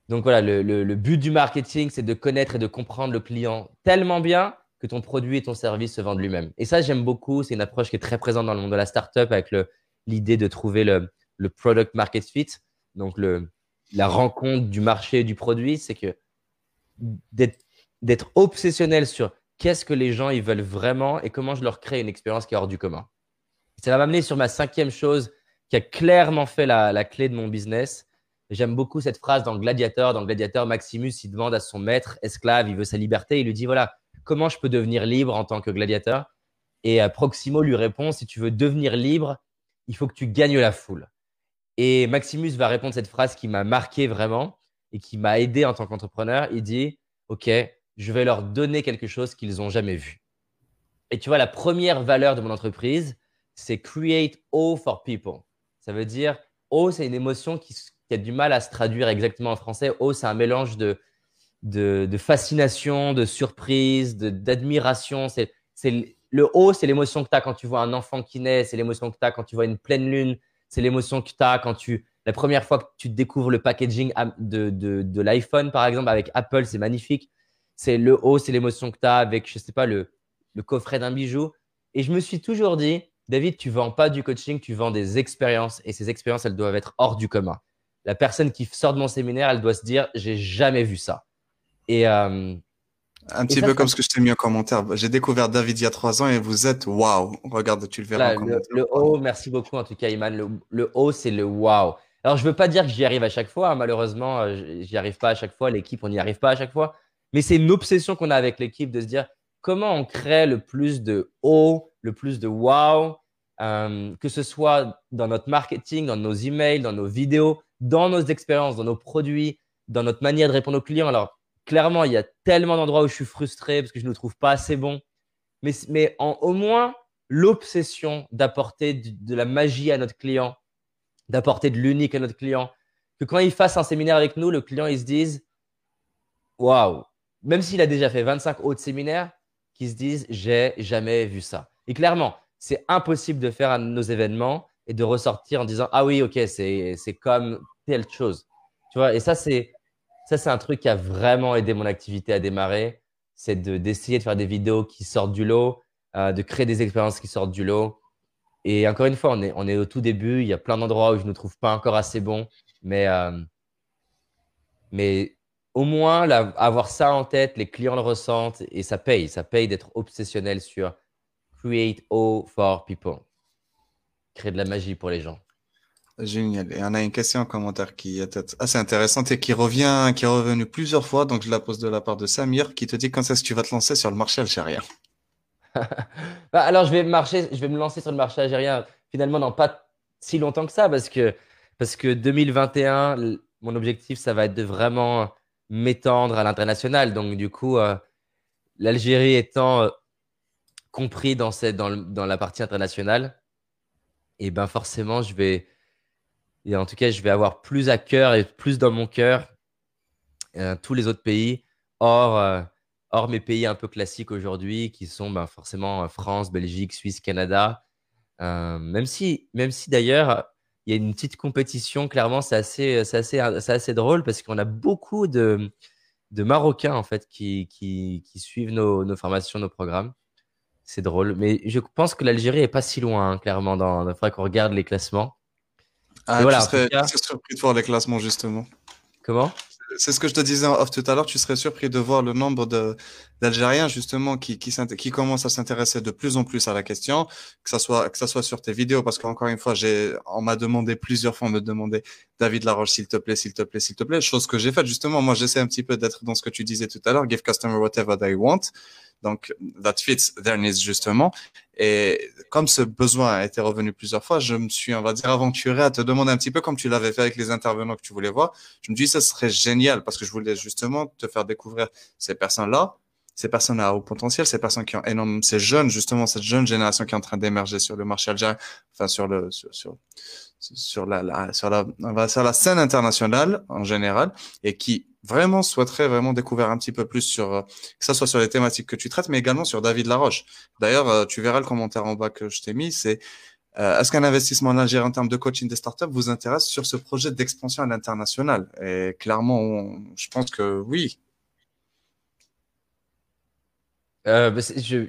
Donc voilà, le, le but du marketing, c'est de connaître et de comprendre le client tellement bien que ton produit et ton service se vendent lui-même. Et ça, j'aime beaucoup. C'est une approche qui est très présente dans le monde de la startup avec le, l'idée de trouver le, product market fit, donc le, la rencontre du marché et du produit, c'est que d'être obsessionnel sur qu'est-ce que les gens ils veulent vraiment et comment je leur crée une expérience qui est hors du commun. Ça va m'amener sur ma cinquième chose qui a clairement fait la, clé de mon business. J'aime beaucoup cette phrase dans Gladiateur. Dans Gladiateur, Maximus, il demande à son maître, esclave, il veut sa liberté. Il lui dit, voilà, comment je peux devenir libre en tant que gladiateur Et euh, Proximo lui répond, si tu veux devenir libre, il faut que tu gagnes la foule. Et Maximus va répondre cette phrase qui m'a marqué vraiment et qui m'a aidé en tant qu'entrepreneur. Il dit, OK, je vais leur donner quelque chose qu'ils n'ont jamais vu. Et tu vois, la première valeur de mon entreprise, c'est create awe for people. Ça veut dire, awe, c'est une émotion qui, a du mal à se traduire exactement en français. Awe, c'est un mélange de, fascination, de surprise, d'admiration. C'est le haut, c'est l'émotion que tu as quand tu vois un enfant qui naît, c'est l'émotion que tu as quand tu vois une pleine lune, c'est l'émotion que tu as quand tu. La première fois que tu découvres le packaging de, l'iPhone, par exemple, avec Apple, c'est magnifique. C'est le haut, c'est l'émotion que tu as avec, je sais pas, le coffret d'un bijou. Et je me suis toujours dit, David, tu vends pas du coaching, tu vends des expériences. Et ces expériences, elles doivent être hors du commun. La personne qui sort de mon séminaire, elle doit se dire, j'ai jamais vu ça. Et, euh, un petit peu comme ce que je t'ai mis en commentaire. J'ai découvert David il y a trois ans et vous êtes waouh. Regarde, tu le verras en commentaire. Le, haut, merci beaucoup en tout cas, Iman. Le, haut, c'est le waouh. Alors, je veux pas dire que j'y arrive à chaque fois. Hein. Malheureusement, euh, j'y arrive pas à chaque fois. L'équipe, on n'y arrive pas à chaque fois. Mais c'est une obsession qu'on a avec l'équipe de se dire comment on crée le plus de haut, le plus de wow, euh, que ce soit dans notre marketing, dans nos emails, dans nos vidéos, dans nos expériences, dans nos produits, dans notre manière de répondre aux clients. Alors, clairement, il y a tellement d'endroits où je suis frustré parce que je ne le trouve pas assez bon. Mais, mais au moins, l'obsession d'apporter de, la magie à notre client, d'apporter de l'unique à notre client, que quand il fasse un séminaire avec nous, le client, il se dise Waouh Même s'il a déjà fait 25 autres séminaires, qu'il se dise J'ai jamais vu ça. Et clairement, c'est impossible de faire nos événements et de ressortir en disant Ah oui, ok, c'est comme telle chose. Tu vois, et ça, c'est ça, c'est un truc qui a vraiment aidé mon activité à démarrer. C'est d'essayer de, faire des vidéos qui sortent du lot, euh, de créer des expériences qui sortent du lot. Et encore une fois, on est, on est au tout début. Il y a plein d'endroits où je ne trouve pas encore assez bon. Mais, euh, mais au moins, avoir ça en tête, les clients le ressentent et ça paye. Ça paye d'être obsessionnel sur create all for people. Créer de la magie pour les gens. Génial. Et on a une question en commentaire qui est assez intéressante et qui revient, qui est revenue plusieurs fois. Donc, je la pose de la part de Samir qui te dit quand est-ce que tu vas te lancer sur le marché algérien? Bah, alors, je vais, marcher, je vais me lancer sur le marché algérien finalement dans pas si longtemps que ça parce que, parce que 2021, mon objectif, ça va être de vraiment m'étendre à l'international. Donc, du coup, euh, l'Algérie étant euh, compris dans, cette, dans, dans, la partie internationale, et ben forcément, je vais, et en tout cas, je vais avoir plus à cœur et plus dans mon cœur euh, tous les autres pays, hors, euh, hors mes pays un peu classiques aujourd'hui, qui sont ben, forcément France, Belgique, Suisse, Canada. même si, même si d'ailleurs, il y a une petite compétition, clairement, c'est assez, assez, assez drôle parce qu'on a beaucoup de, de Marocains en fait qui, qui, qui suivent nos, nos, formations, nos programmes. C'est drôle, mais je pense que l'Algérie est pas si loin, hein, clairement. Dans, il qu'on regarde les classements. Ah, voilà, tu serais, surpris de voir les classements justement. Comment? C'est ce que je te disais en off tout à l'heure. Tu serais surpris de voir le nombre d'Algériens justement qui, qui, qui commencent à s'intéresser de plus en plus à la question, que ça soit que ça soit sur tes vidéos, parce qu'encore une fois, j'ai on m'a demandé plusieurs fois, on me demandait David Laroche, s'il te plaît, s'il te plaît, s'il te plaît. Chose que j'ai faite justement. Moi, j'essaie un petit peu d'être dans ce que tu disais tout à l'heure. Give customer whatever they want. Donc, that fits their needs justement. Et comme ce besoin a été revenu plusieurs fois, je me suis, on va dire, aventuré à te demander un petit peu comme tu l'avais fait avec les intervenants que tu voulais voir. Je me dis, ça serait génial parce que je voulais justement te faire découvrir ces personnes-là, ces personnes à haut potentiel, ces personnes qui ont énormément, ces jeunes, justement, cette jeune génération qui est en train d'émerger sur le marché algérien, enfin, sur le, sur, sur, sur la, la, sur la, sur la scène internationale en général et qui vraiment souhaiterait vraiment découvrir un petit peu plus sur, euh, que ça soit sur les thématiques que tu traites, mais également sur David Laroche. D'ailleurs, euh, tu verras le commentaire en bas que je t'ai mis, c'est euh, est-ce qu'un investissement en Algérie en termes de coaching des startups vous intéresse sur ce projet d'expansion à l'international? Et clairement, je pense que oui. Bah, je,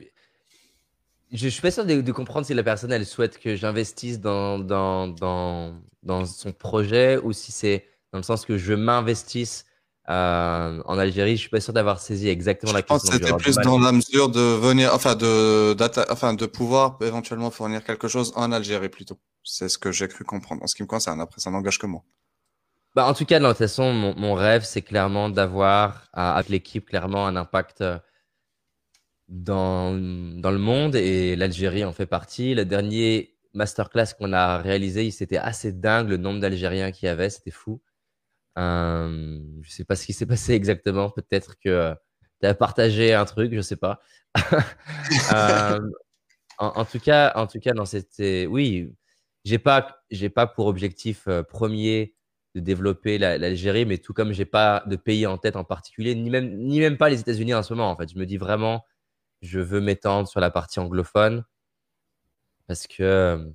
je, suis pas sûr de, comprendre si la personne elle souhaite que j'investisse dans, dans, dans, dans son projet ou si c'est dans le sens que je m'investisse euh, en Algérie. Je suis pas sûr d'avoir saisi exactement la question. Je pense que c'était plus dans la mesure de venir, enfin de, enfin de pouvoir éventuellement fournir quelque chose en Algérie plutôt. C'est ce que j'ai cru comprendre en ce qui me concerne. Après, ça n'engage que moi. Bah, en tout cas, de toute façon, mon, mon rêve, c'est clairement d'avoir avec l'équipe clairement un impact euh, dans, dans le monde et l'Algérie en fait partie. Le dernier masterclass qu'on a réalisé, c'était assez dingue le nombre d'Algériens qu'il y avait, c'était fou. Euh, je sais pas ce qui s'est passé exactement. Peut-être que tu as partagé un truc, je sais pas. euh, en, tout cas, en tout cas, non, c'était oui. J'ai pas, pas pour objectif euh, premier de développer l'Algérie, mais tout comme j'ai pas de pays en tête en particulier, ni même, ni même pas les États-Unis en ce moment. En fait, je me dis vraiment, je veux m'étendre sur la partie anglophone parce que euh,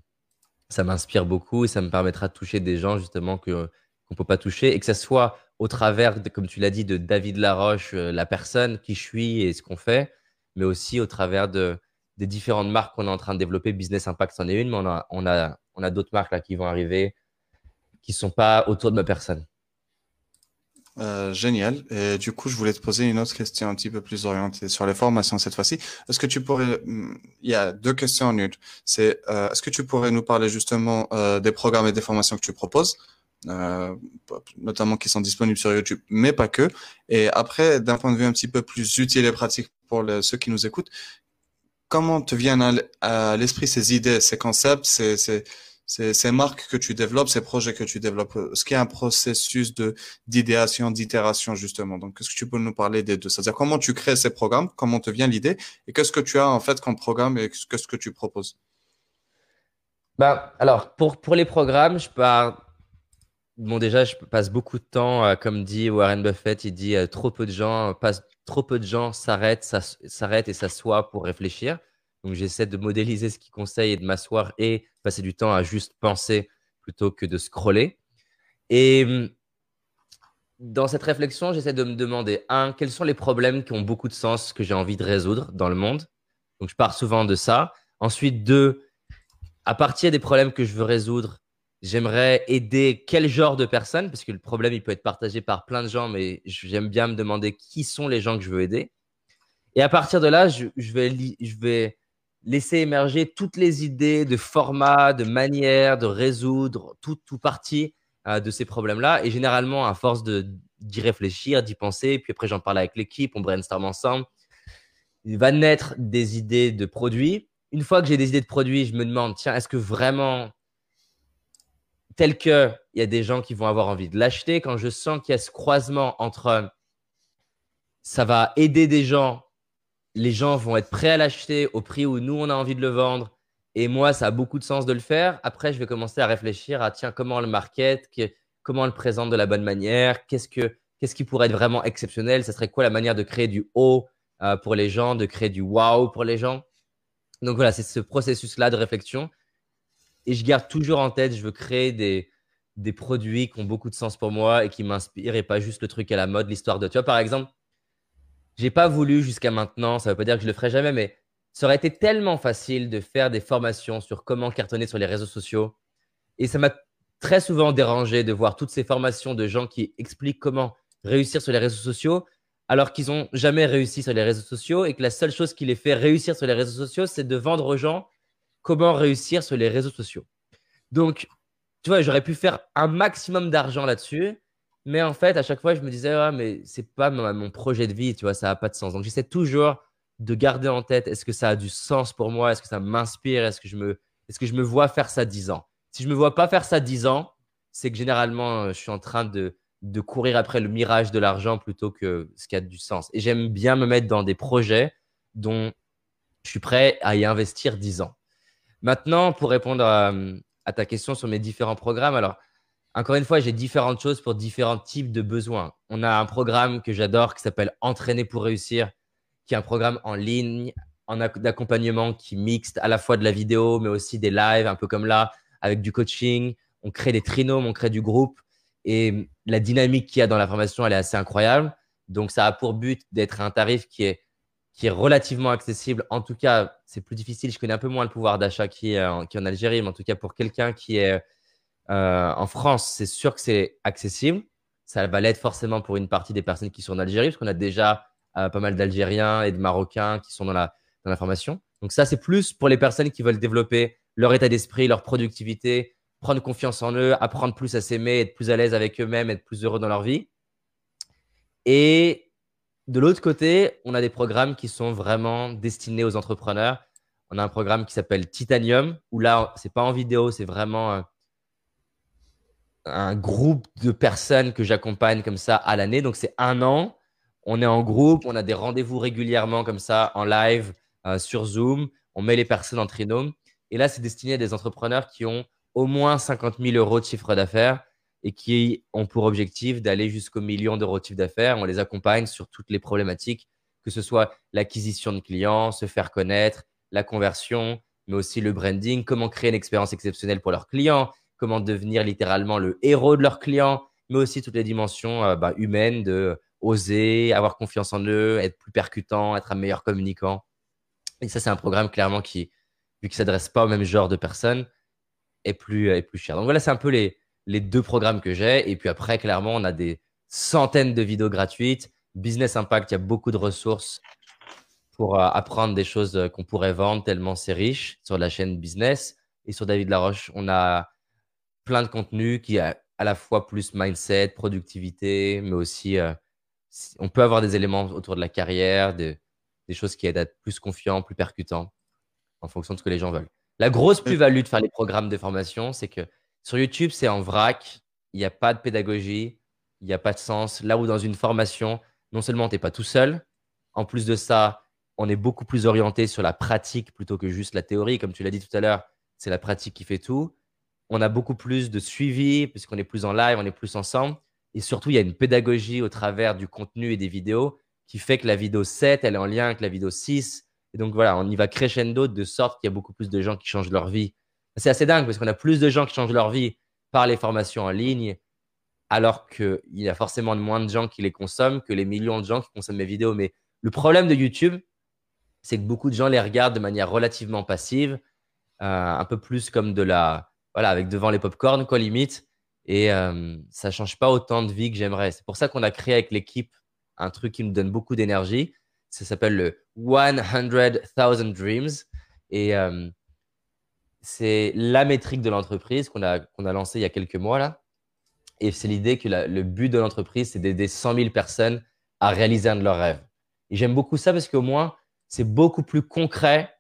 ça m'inspire beaucoup et ça me permettra de toucher des gens justement que qu'on peut pas toucher et que ce soit au travers, comme tu l'as dit, de David Laroche, euh, la personne qui je suis et ce qu'on fait, mais aussi au travers de, des différentes marques qu'on est en train de développer. Business Impact en est une, mais on a, d'autres marques qui vont arriver qui sont pas autour de ma personne. Euh, génial. Et du coup, je voulais te poser une autre question un petit peu plus orientée sur les formations cette fois-ci. Est-ce que tu pourrais, hmm, il y a deux questions en une. C'est, euh, est-ce que tu pourrais nous parler justement euh, des programmes et des formations que tu proposes notamment qui sont disponibles sur YouTube, mais pas que. Et après, d'un point de vue un petit peu plus utile et pratique pour ceux qui nous écoutent, comment te viennent à l'esprit ces idées, ces concepts, ces, ces, ces, marques que tu développes, ces projets que tu développes Ce qui est un processus de d'idéation, d'itération justement. Donc, qu'est-ce que tu peux nous parler des deux? C'est-à-dire comment tu crées ces programmes, comment te vient l'idée, et qu'est-ce que tu as en fait comme programme et qu'est-ce que tu proposes? Ben, alors, pour, pour les programmes, je pars Bon, déjà, je passe beaucoup de temps, euh, comme dit Warren Buffett, il dit euh, trop peu de gens passent, trop peu de gens s'arrêtent, s'arrêtent et s'assoient pour réfléchir. Donc, j'essaie de modéliser ce qu'il conseille et de m'asseoir et passer du temps à juste penser plutôt que de scroller. Et hum, dans cette réflexion, j'essaie de me demander, un, quels sont les problèmes qui ont beaucoup de sens que j'ai envie de résoudre dans le monde? Donc, je pars souvent de ça. Ensuite, deux, à partir des problèmes que je veux résoudre, J'aimerais aider quel genre de personnes? Parce que le problème, il peut être partagé par plein de gens, mais j'aime bien me demander qui sont les gens que je veux aider. Et à partir de là, je, je vais laisser émerger toutes les idées de format, de manière de résoudre tout, tout partie euh, de ces problèmes-là. Et généralement, à force d'y réfléchir, d'y penser, puis après j'en parle avec l'équipe, on brainstorm ensemble, il va naître des idées de produits. Une fois que j'ai des idées de produits, je me demande, tiens, est-ce que vraiment, tel que il y a des gens qui vont avoir envie de l'acheter, quand je sens qu'il y a ce croisement entre ça va aider des gens les gens vont être prêts à l'acheter au prix où nous, on a envie de le vendre. Et moi, ça a beaucoup de sens de le faire. Après, je vais commencer à réfléchir à, tiens, comment on le market, comment on le présente de la bonne manière, qu'est-ce, que, qu'est-ce qui pourrait être vraiment exceptionnel, ça serait quoi la manière de créer du haut euh, pour les gens, de créer du wow pour les gens. Donc voilà, c'est ce processus-là de réflexion. Et je garde toujours en tête, je veux créer des, des produits qui ont beaucoup de sens pour moi et qui m'inspirent et pas juste le truc à la mode, l'histoire de. Tu vois, par exemple, j'ai pas voulu jusqu'à maintenant, ça veut pas dire que je le ferai jamais, mais ça aurait été tellement facile de faire des formations sur comment cartonner sur les réseaux sociaux. Et ça m'a très souvent dérangé de voir toutes ces formations de gens qui expliquent comment réussir sur les réseaux sociaux alors qu'ils n'ont jamais réussi sur les réseaux sociaux et que la seule chose qui les fait réussir sur les réseaux sociaux, c'est de vendre aux gens comment réussir sur les réseaux sociaux. Donc, tu vois, j'aurais pu faire un maximum d'argent là-dessus mais en fait, à chaque fois, je me disais, ah, mais c'est pas mon projet de vie, tu vois, ça n'a pas de sens. Donc, j'essaie toujours de garder en tête, est-ce que ça a du sens pour moi? Est-ce que ça m'inspire? Est-ce que, je me, est que je me vois faire ça 10 ans? Si je me vois pas faire ça 10 ans, c'est que généralement, euh, je suis en train de, de courir après le mirage de l'argent plutôt que ce qui a du sens. Et j'aime bien me mettre dans des projets dont je suis prêt à y investir 10 ans. Maintenant, pour répondre à ta question sur mes différents programmes, alors encore une fois, j'ai différentes choses pour différents types de besoins. On a un programme que j'adore qui s'appelle Entraîner pour réussir, qui est un programme en ligne, en d'accompagnement qui mixte à la fois de la vidéo, mais aussi des lives, un peu comme là, avec du coaching. On crée des trinômes, on crée du groupe. Et la dynamique qu'il y a dans la formation, elle est assez incroyable. Donc, ça a pour but d'être un tarif qui est, qui est relativement accessible. En tout cas, c'est plus difficile. Je connais un peu moins le pouvoir d'achat qui, qui en Algérie, mais en tout cas, pour quelqu'un qui est euh, en France, c'est sûr que c'est accessible. Ça va l'être forcément pour une partie des personnes qui sont en Algérie, parce qu'on a déjà euh, pas mal d'Algériens et de Marocains qui sont dans la, dans la formation. Donc ça, c'est plus pour les personnes qui veulent développer leur état d'esprit, leur productivité, prendre confiance en eux, apprendre plus à s'aimer, être plus à l'aise avec eux-mêmes, être plus heureux dans leur vie. Et de l'autre côté, on a des programmes qui sont vraiment destinés aux entrepreneurs. On a un programme qui s'appelle Titanium, où là, c'est pas en vidéo, c'est vraiment euh, un groupe de personnes que j'accompagne comme ça à l'année. Donc, c'est un an. On est en groupe, on a des rendez-vous régulièrement comme ça en live euh, sur Zoom. On met les personnes en trinôme. Et là, c'est destiné à des entrepreneurs qui ont au moins 50 000 euros de chiffre d'affaires et qui ont pour objectif d'aller jusqu'au million d'euros de chiffre d'affaires. On les accompagne sur toutes les problématiques, que ce soit l'acquisition de clients, se faire connaître, la conversion, mais aussi le branding, comment créer une expérience exceptionnelle pour leurs clients, comment devenir littéralement le héros de leurs clients, mais aussi toutes les dimensions euh, bah, humaines de oser, avoir confiance en eux, être plus percutant, être un meilleur communicant. Et ça, c'est un programme clairement qui, vu qu'il ne s'adresse pas au même genre de personnes, est plus, est plus cher. Donc voilà, c'est un peu les, les deux programmes que j'ai. Et puis après, clairement, on a des centaines de vidéos gratuites. Business Impact, il y a beaucoup de ressources pour euh, apprendre des choses euh, qu'on pourrait vendre tellement c'est riche sur la chaîne business. Et sur David Laroche, on a plein de contenu qui a à la fois plus mindset, productivité, mais aussi euh, on peut avoir des éléments autour de la carrière, des choses qui aident à être plus confiant, plus percutant en fonction de ce que les gens veulent. La grosse plus-value de faire les programmes de formation, c'est que sur YouTube, c'est en vrac, il n'y a pas de pédagogie, il n'y a pas de sens. Là où dans une formation, non seulement tu n'es pas tout seul, en plus de ça, on est beaucoup plus orienté sur la pratique plutôt que juste la théorie. Comme tu l'as dit tout à l'heure, c'est la pratique qui fait tout on a beaucoup plus de suivi puisqu'on est plus en live, on est plus ensemble. Et surtout, il y a une pédagogie au travers du contenu et des vidéos qui fait que la vidéo 7, elle est en lien avec la vidéo 6. Et donc voilà, on y va crescendo de sorte qu'il y a beaucoup plus de gens qui changent leur vie. C'est assez dingue parce qu'on a plus de gens qui changent leur vie par les formations en ligne, alors qu'il y a forcément moins de gens qui les consomment que les millions de gens qui consomment mes vidéos. Mais le problème de YouTube, c'est que beaucoup de gens les regardent de manière relativement passive, euh, un peu plus comme de la, voilà, avec devant les popcorn, quoi, limite. Et euh, ça change pas autant de vie que j'aimerais. C'est pour ça qu'on a créé avec l'équipe un truc qui nous donne beaucoup d'énergie. Ça s'appelle le 100,000 Dreams. Et euh, c'est la métrique de l'entreprise qu'on a, qu'on a lancée il y a quelques mois là. Et c'est l'idée que le but de l'entreprise, c'est d'aider 100 000 personnes à réaliser un de leurs rêves. Et j'aime beaucoup ça parce qu'au moins, c'est beaucoup plus concret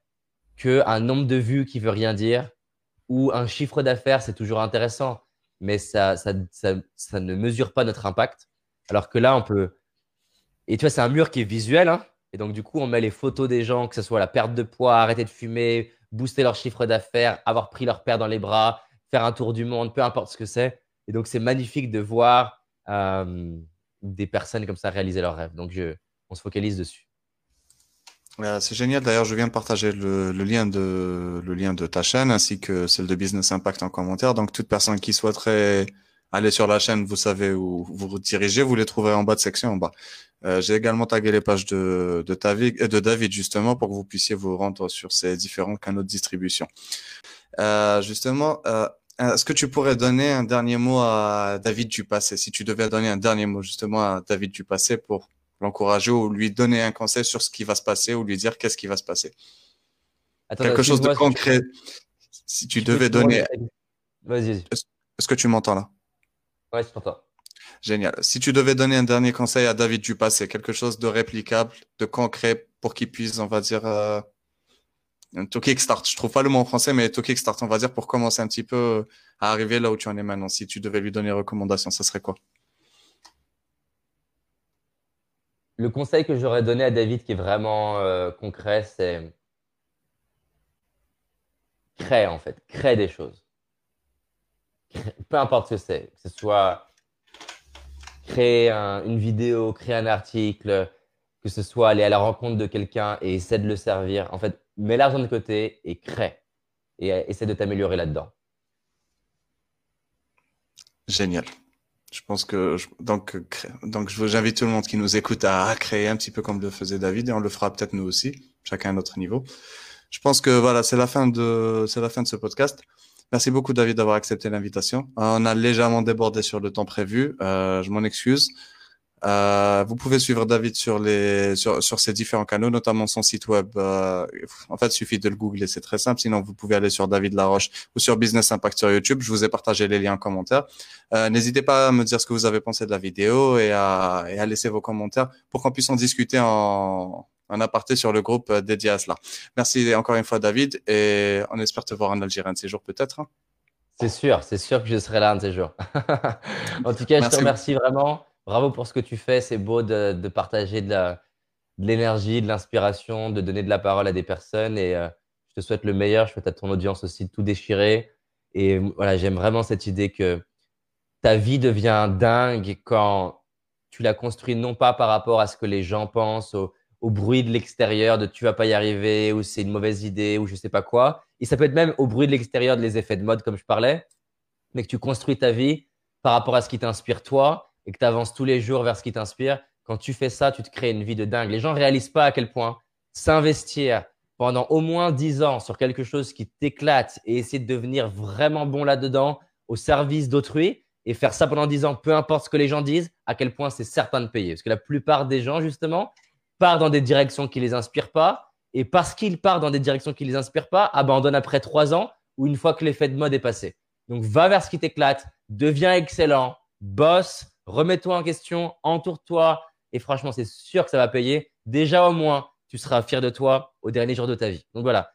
qu'un nombre de vues qui veut rien dire ou un chiffre d'affaires, c'est toujours intéressant, mais ça, ça, ça, ne mesure pas notre impact. Alors que là, on peut. Et tu vois, c'est un mur qui est visuel. Hein et donc, du coup, on met les photos des gens, que ce soit la perte de poids, arrêter de fumer, booster leur chiffre d'affaires, avoir pris leur père dans les bras, faire un tour du monde, peu importe ce que c'est. Et donc, c'est magnifique de voir euh, des personnes comme ça réaliser leurs rêves. Donc, je, on se focalise dessus. C'est génial. D'ailleurs, je viens de partager le, lien de, le lien de ta chaîne ainsi que celle de Business Impact en commentaire. Donc, toute personne qui souhaiterait aller sur la chaîne, vous savez où vous vous dirigez, vous les trouverez en bas de section en bas. Euh, j'ai également tagué les pages de, David, de David justement pour que vous puissiez vous rendre sur ces différents canaux de distribution. Euh, justement, euh, est-ce que tu pourrais donner un dernier mot à David du passé Si tu devais donner un dernier mot justement à David du passé pour l'encourager ou lui donner un conseil sur ce qui va se passer ou lui dire qu'est-ce qui va se passer. Quelque chose de concret. Si tu, devais donner. Vas-y. Est-ce que tu m'entends là? Ouais, je t'entends. Génial. Si tu devais donner un dernier conseil à David du passé, quelque chose de réplicable, de concret pour qu'il puisse, on va dire, euh, to kickstart. Je trouve pas le mot en français, mais to kickstart, on va dire, pour commencer un petit peu à arriver là où tu en es maintenant. Si tu devais lui donner une recommandation, ça serait quoi? Le conseil que j'aurais donné à David, qui est vraiment euh, concret, c'est crée en fait, crée des choses. Peu importe ce que c'est, que ce soit créer une vidéo, créer un article, que ce soit aller à la rencontre de quelqu'un et essaie de le servir. En fait, mets l'argent de côté et crée et essaie de t'améliorer là-dedans. Génial. Je pense que donc donc j'invite tout le monde qui nous écoute à, créer un petit peu comme le faisait David et on le fera peut-être nous aussi, chacun à notre niveau. Je pense que voilà, c'est la fin de c'est la fin de ce podcast. Merci beaucoup David d'avoir accepté l'invitation. On a légèrement débordé sur le temps prévu. Euh, je m'en excuse. Euh, vous pouvez suivre David sur les sur, sur ses différents canaux, notamment son site web. Euh, en fait, il suffit de le googler, c'est très simple. Sinon, vous pouvez aller sur David Laroche ou sur Business Impact sur YouTube. Je vous ai partagé les liens en commentaire. Euh, N'hésitez pas à me dire ce que vous avez pensé de la vidéo et à, et à laisser vos commentaires pour qu'on puisse en discuter en, en aparté sur le groupe euh, dédié à cela. Merci encore une fois, David, et on espère te voir en Algérie un de ces jours peut-être. Hein. C'est sûr, c'est sûr que je serai là un de ces jours. en tout cas, je te remercie vraiment bravo pour ce que tu fais. C'est beau de, partager de l'énergie, de l'inspiration, de donner de la parole à des personnes. Et euh, je te souhaite le meilleur. Je souhaite à ton audience aussi de tout déchirer. Et voilà, j'aime vraiment cette idée que ta vie devient dingue quand tu la construis non pas par rapport à ce que les gens pensent, au, au bruit de l'extérieur, de tu vas pas y arriver, ou c'est une mauvaise idée, ou je sais pas quoi. Et ça peut être même au bruit de l'extérieur, des effets de mode, comme je parlais, mais que tu construis ta vie par rapport à ce qui t'inspire toi et que tu avances tous les jours vers ce qui t'inspire, quand tu fais ça, tu te crées une vie de dingue. Les gens ne réalisent pas à quel point s'investir pendant au moins 10 ans sur quelque chose qui t'éclate et essayer de devenir vraiment bon là-dedans au service d'autrui et faire ça pendant 10 ans, peu importe ce que les gens disent, à quel point c'est certain de payer. Parce que la plupart des gens, justement, partent dans des directions qui ne les inspirent pas et parce qu'ils partent dans des directions qui ne les inspirent pas, abandonnent après 3 ans ou une fois que l'effet de mode est passé. Donc, va vers ce qui t'éclate, deviens excellent, bosse, remets-toi en question, entoure-toi et franchement, c'est sûr que ça va payer. Déjà au moins, tu seras fier de toi au dernier jour de ta vie. Donc voilà,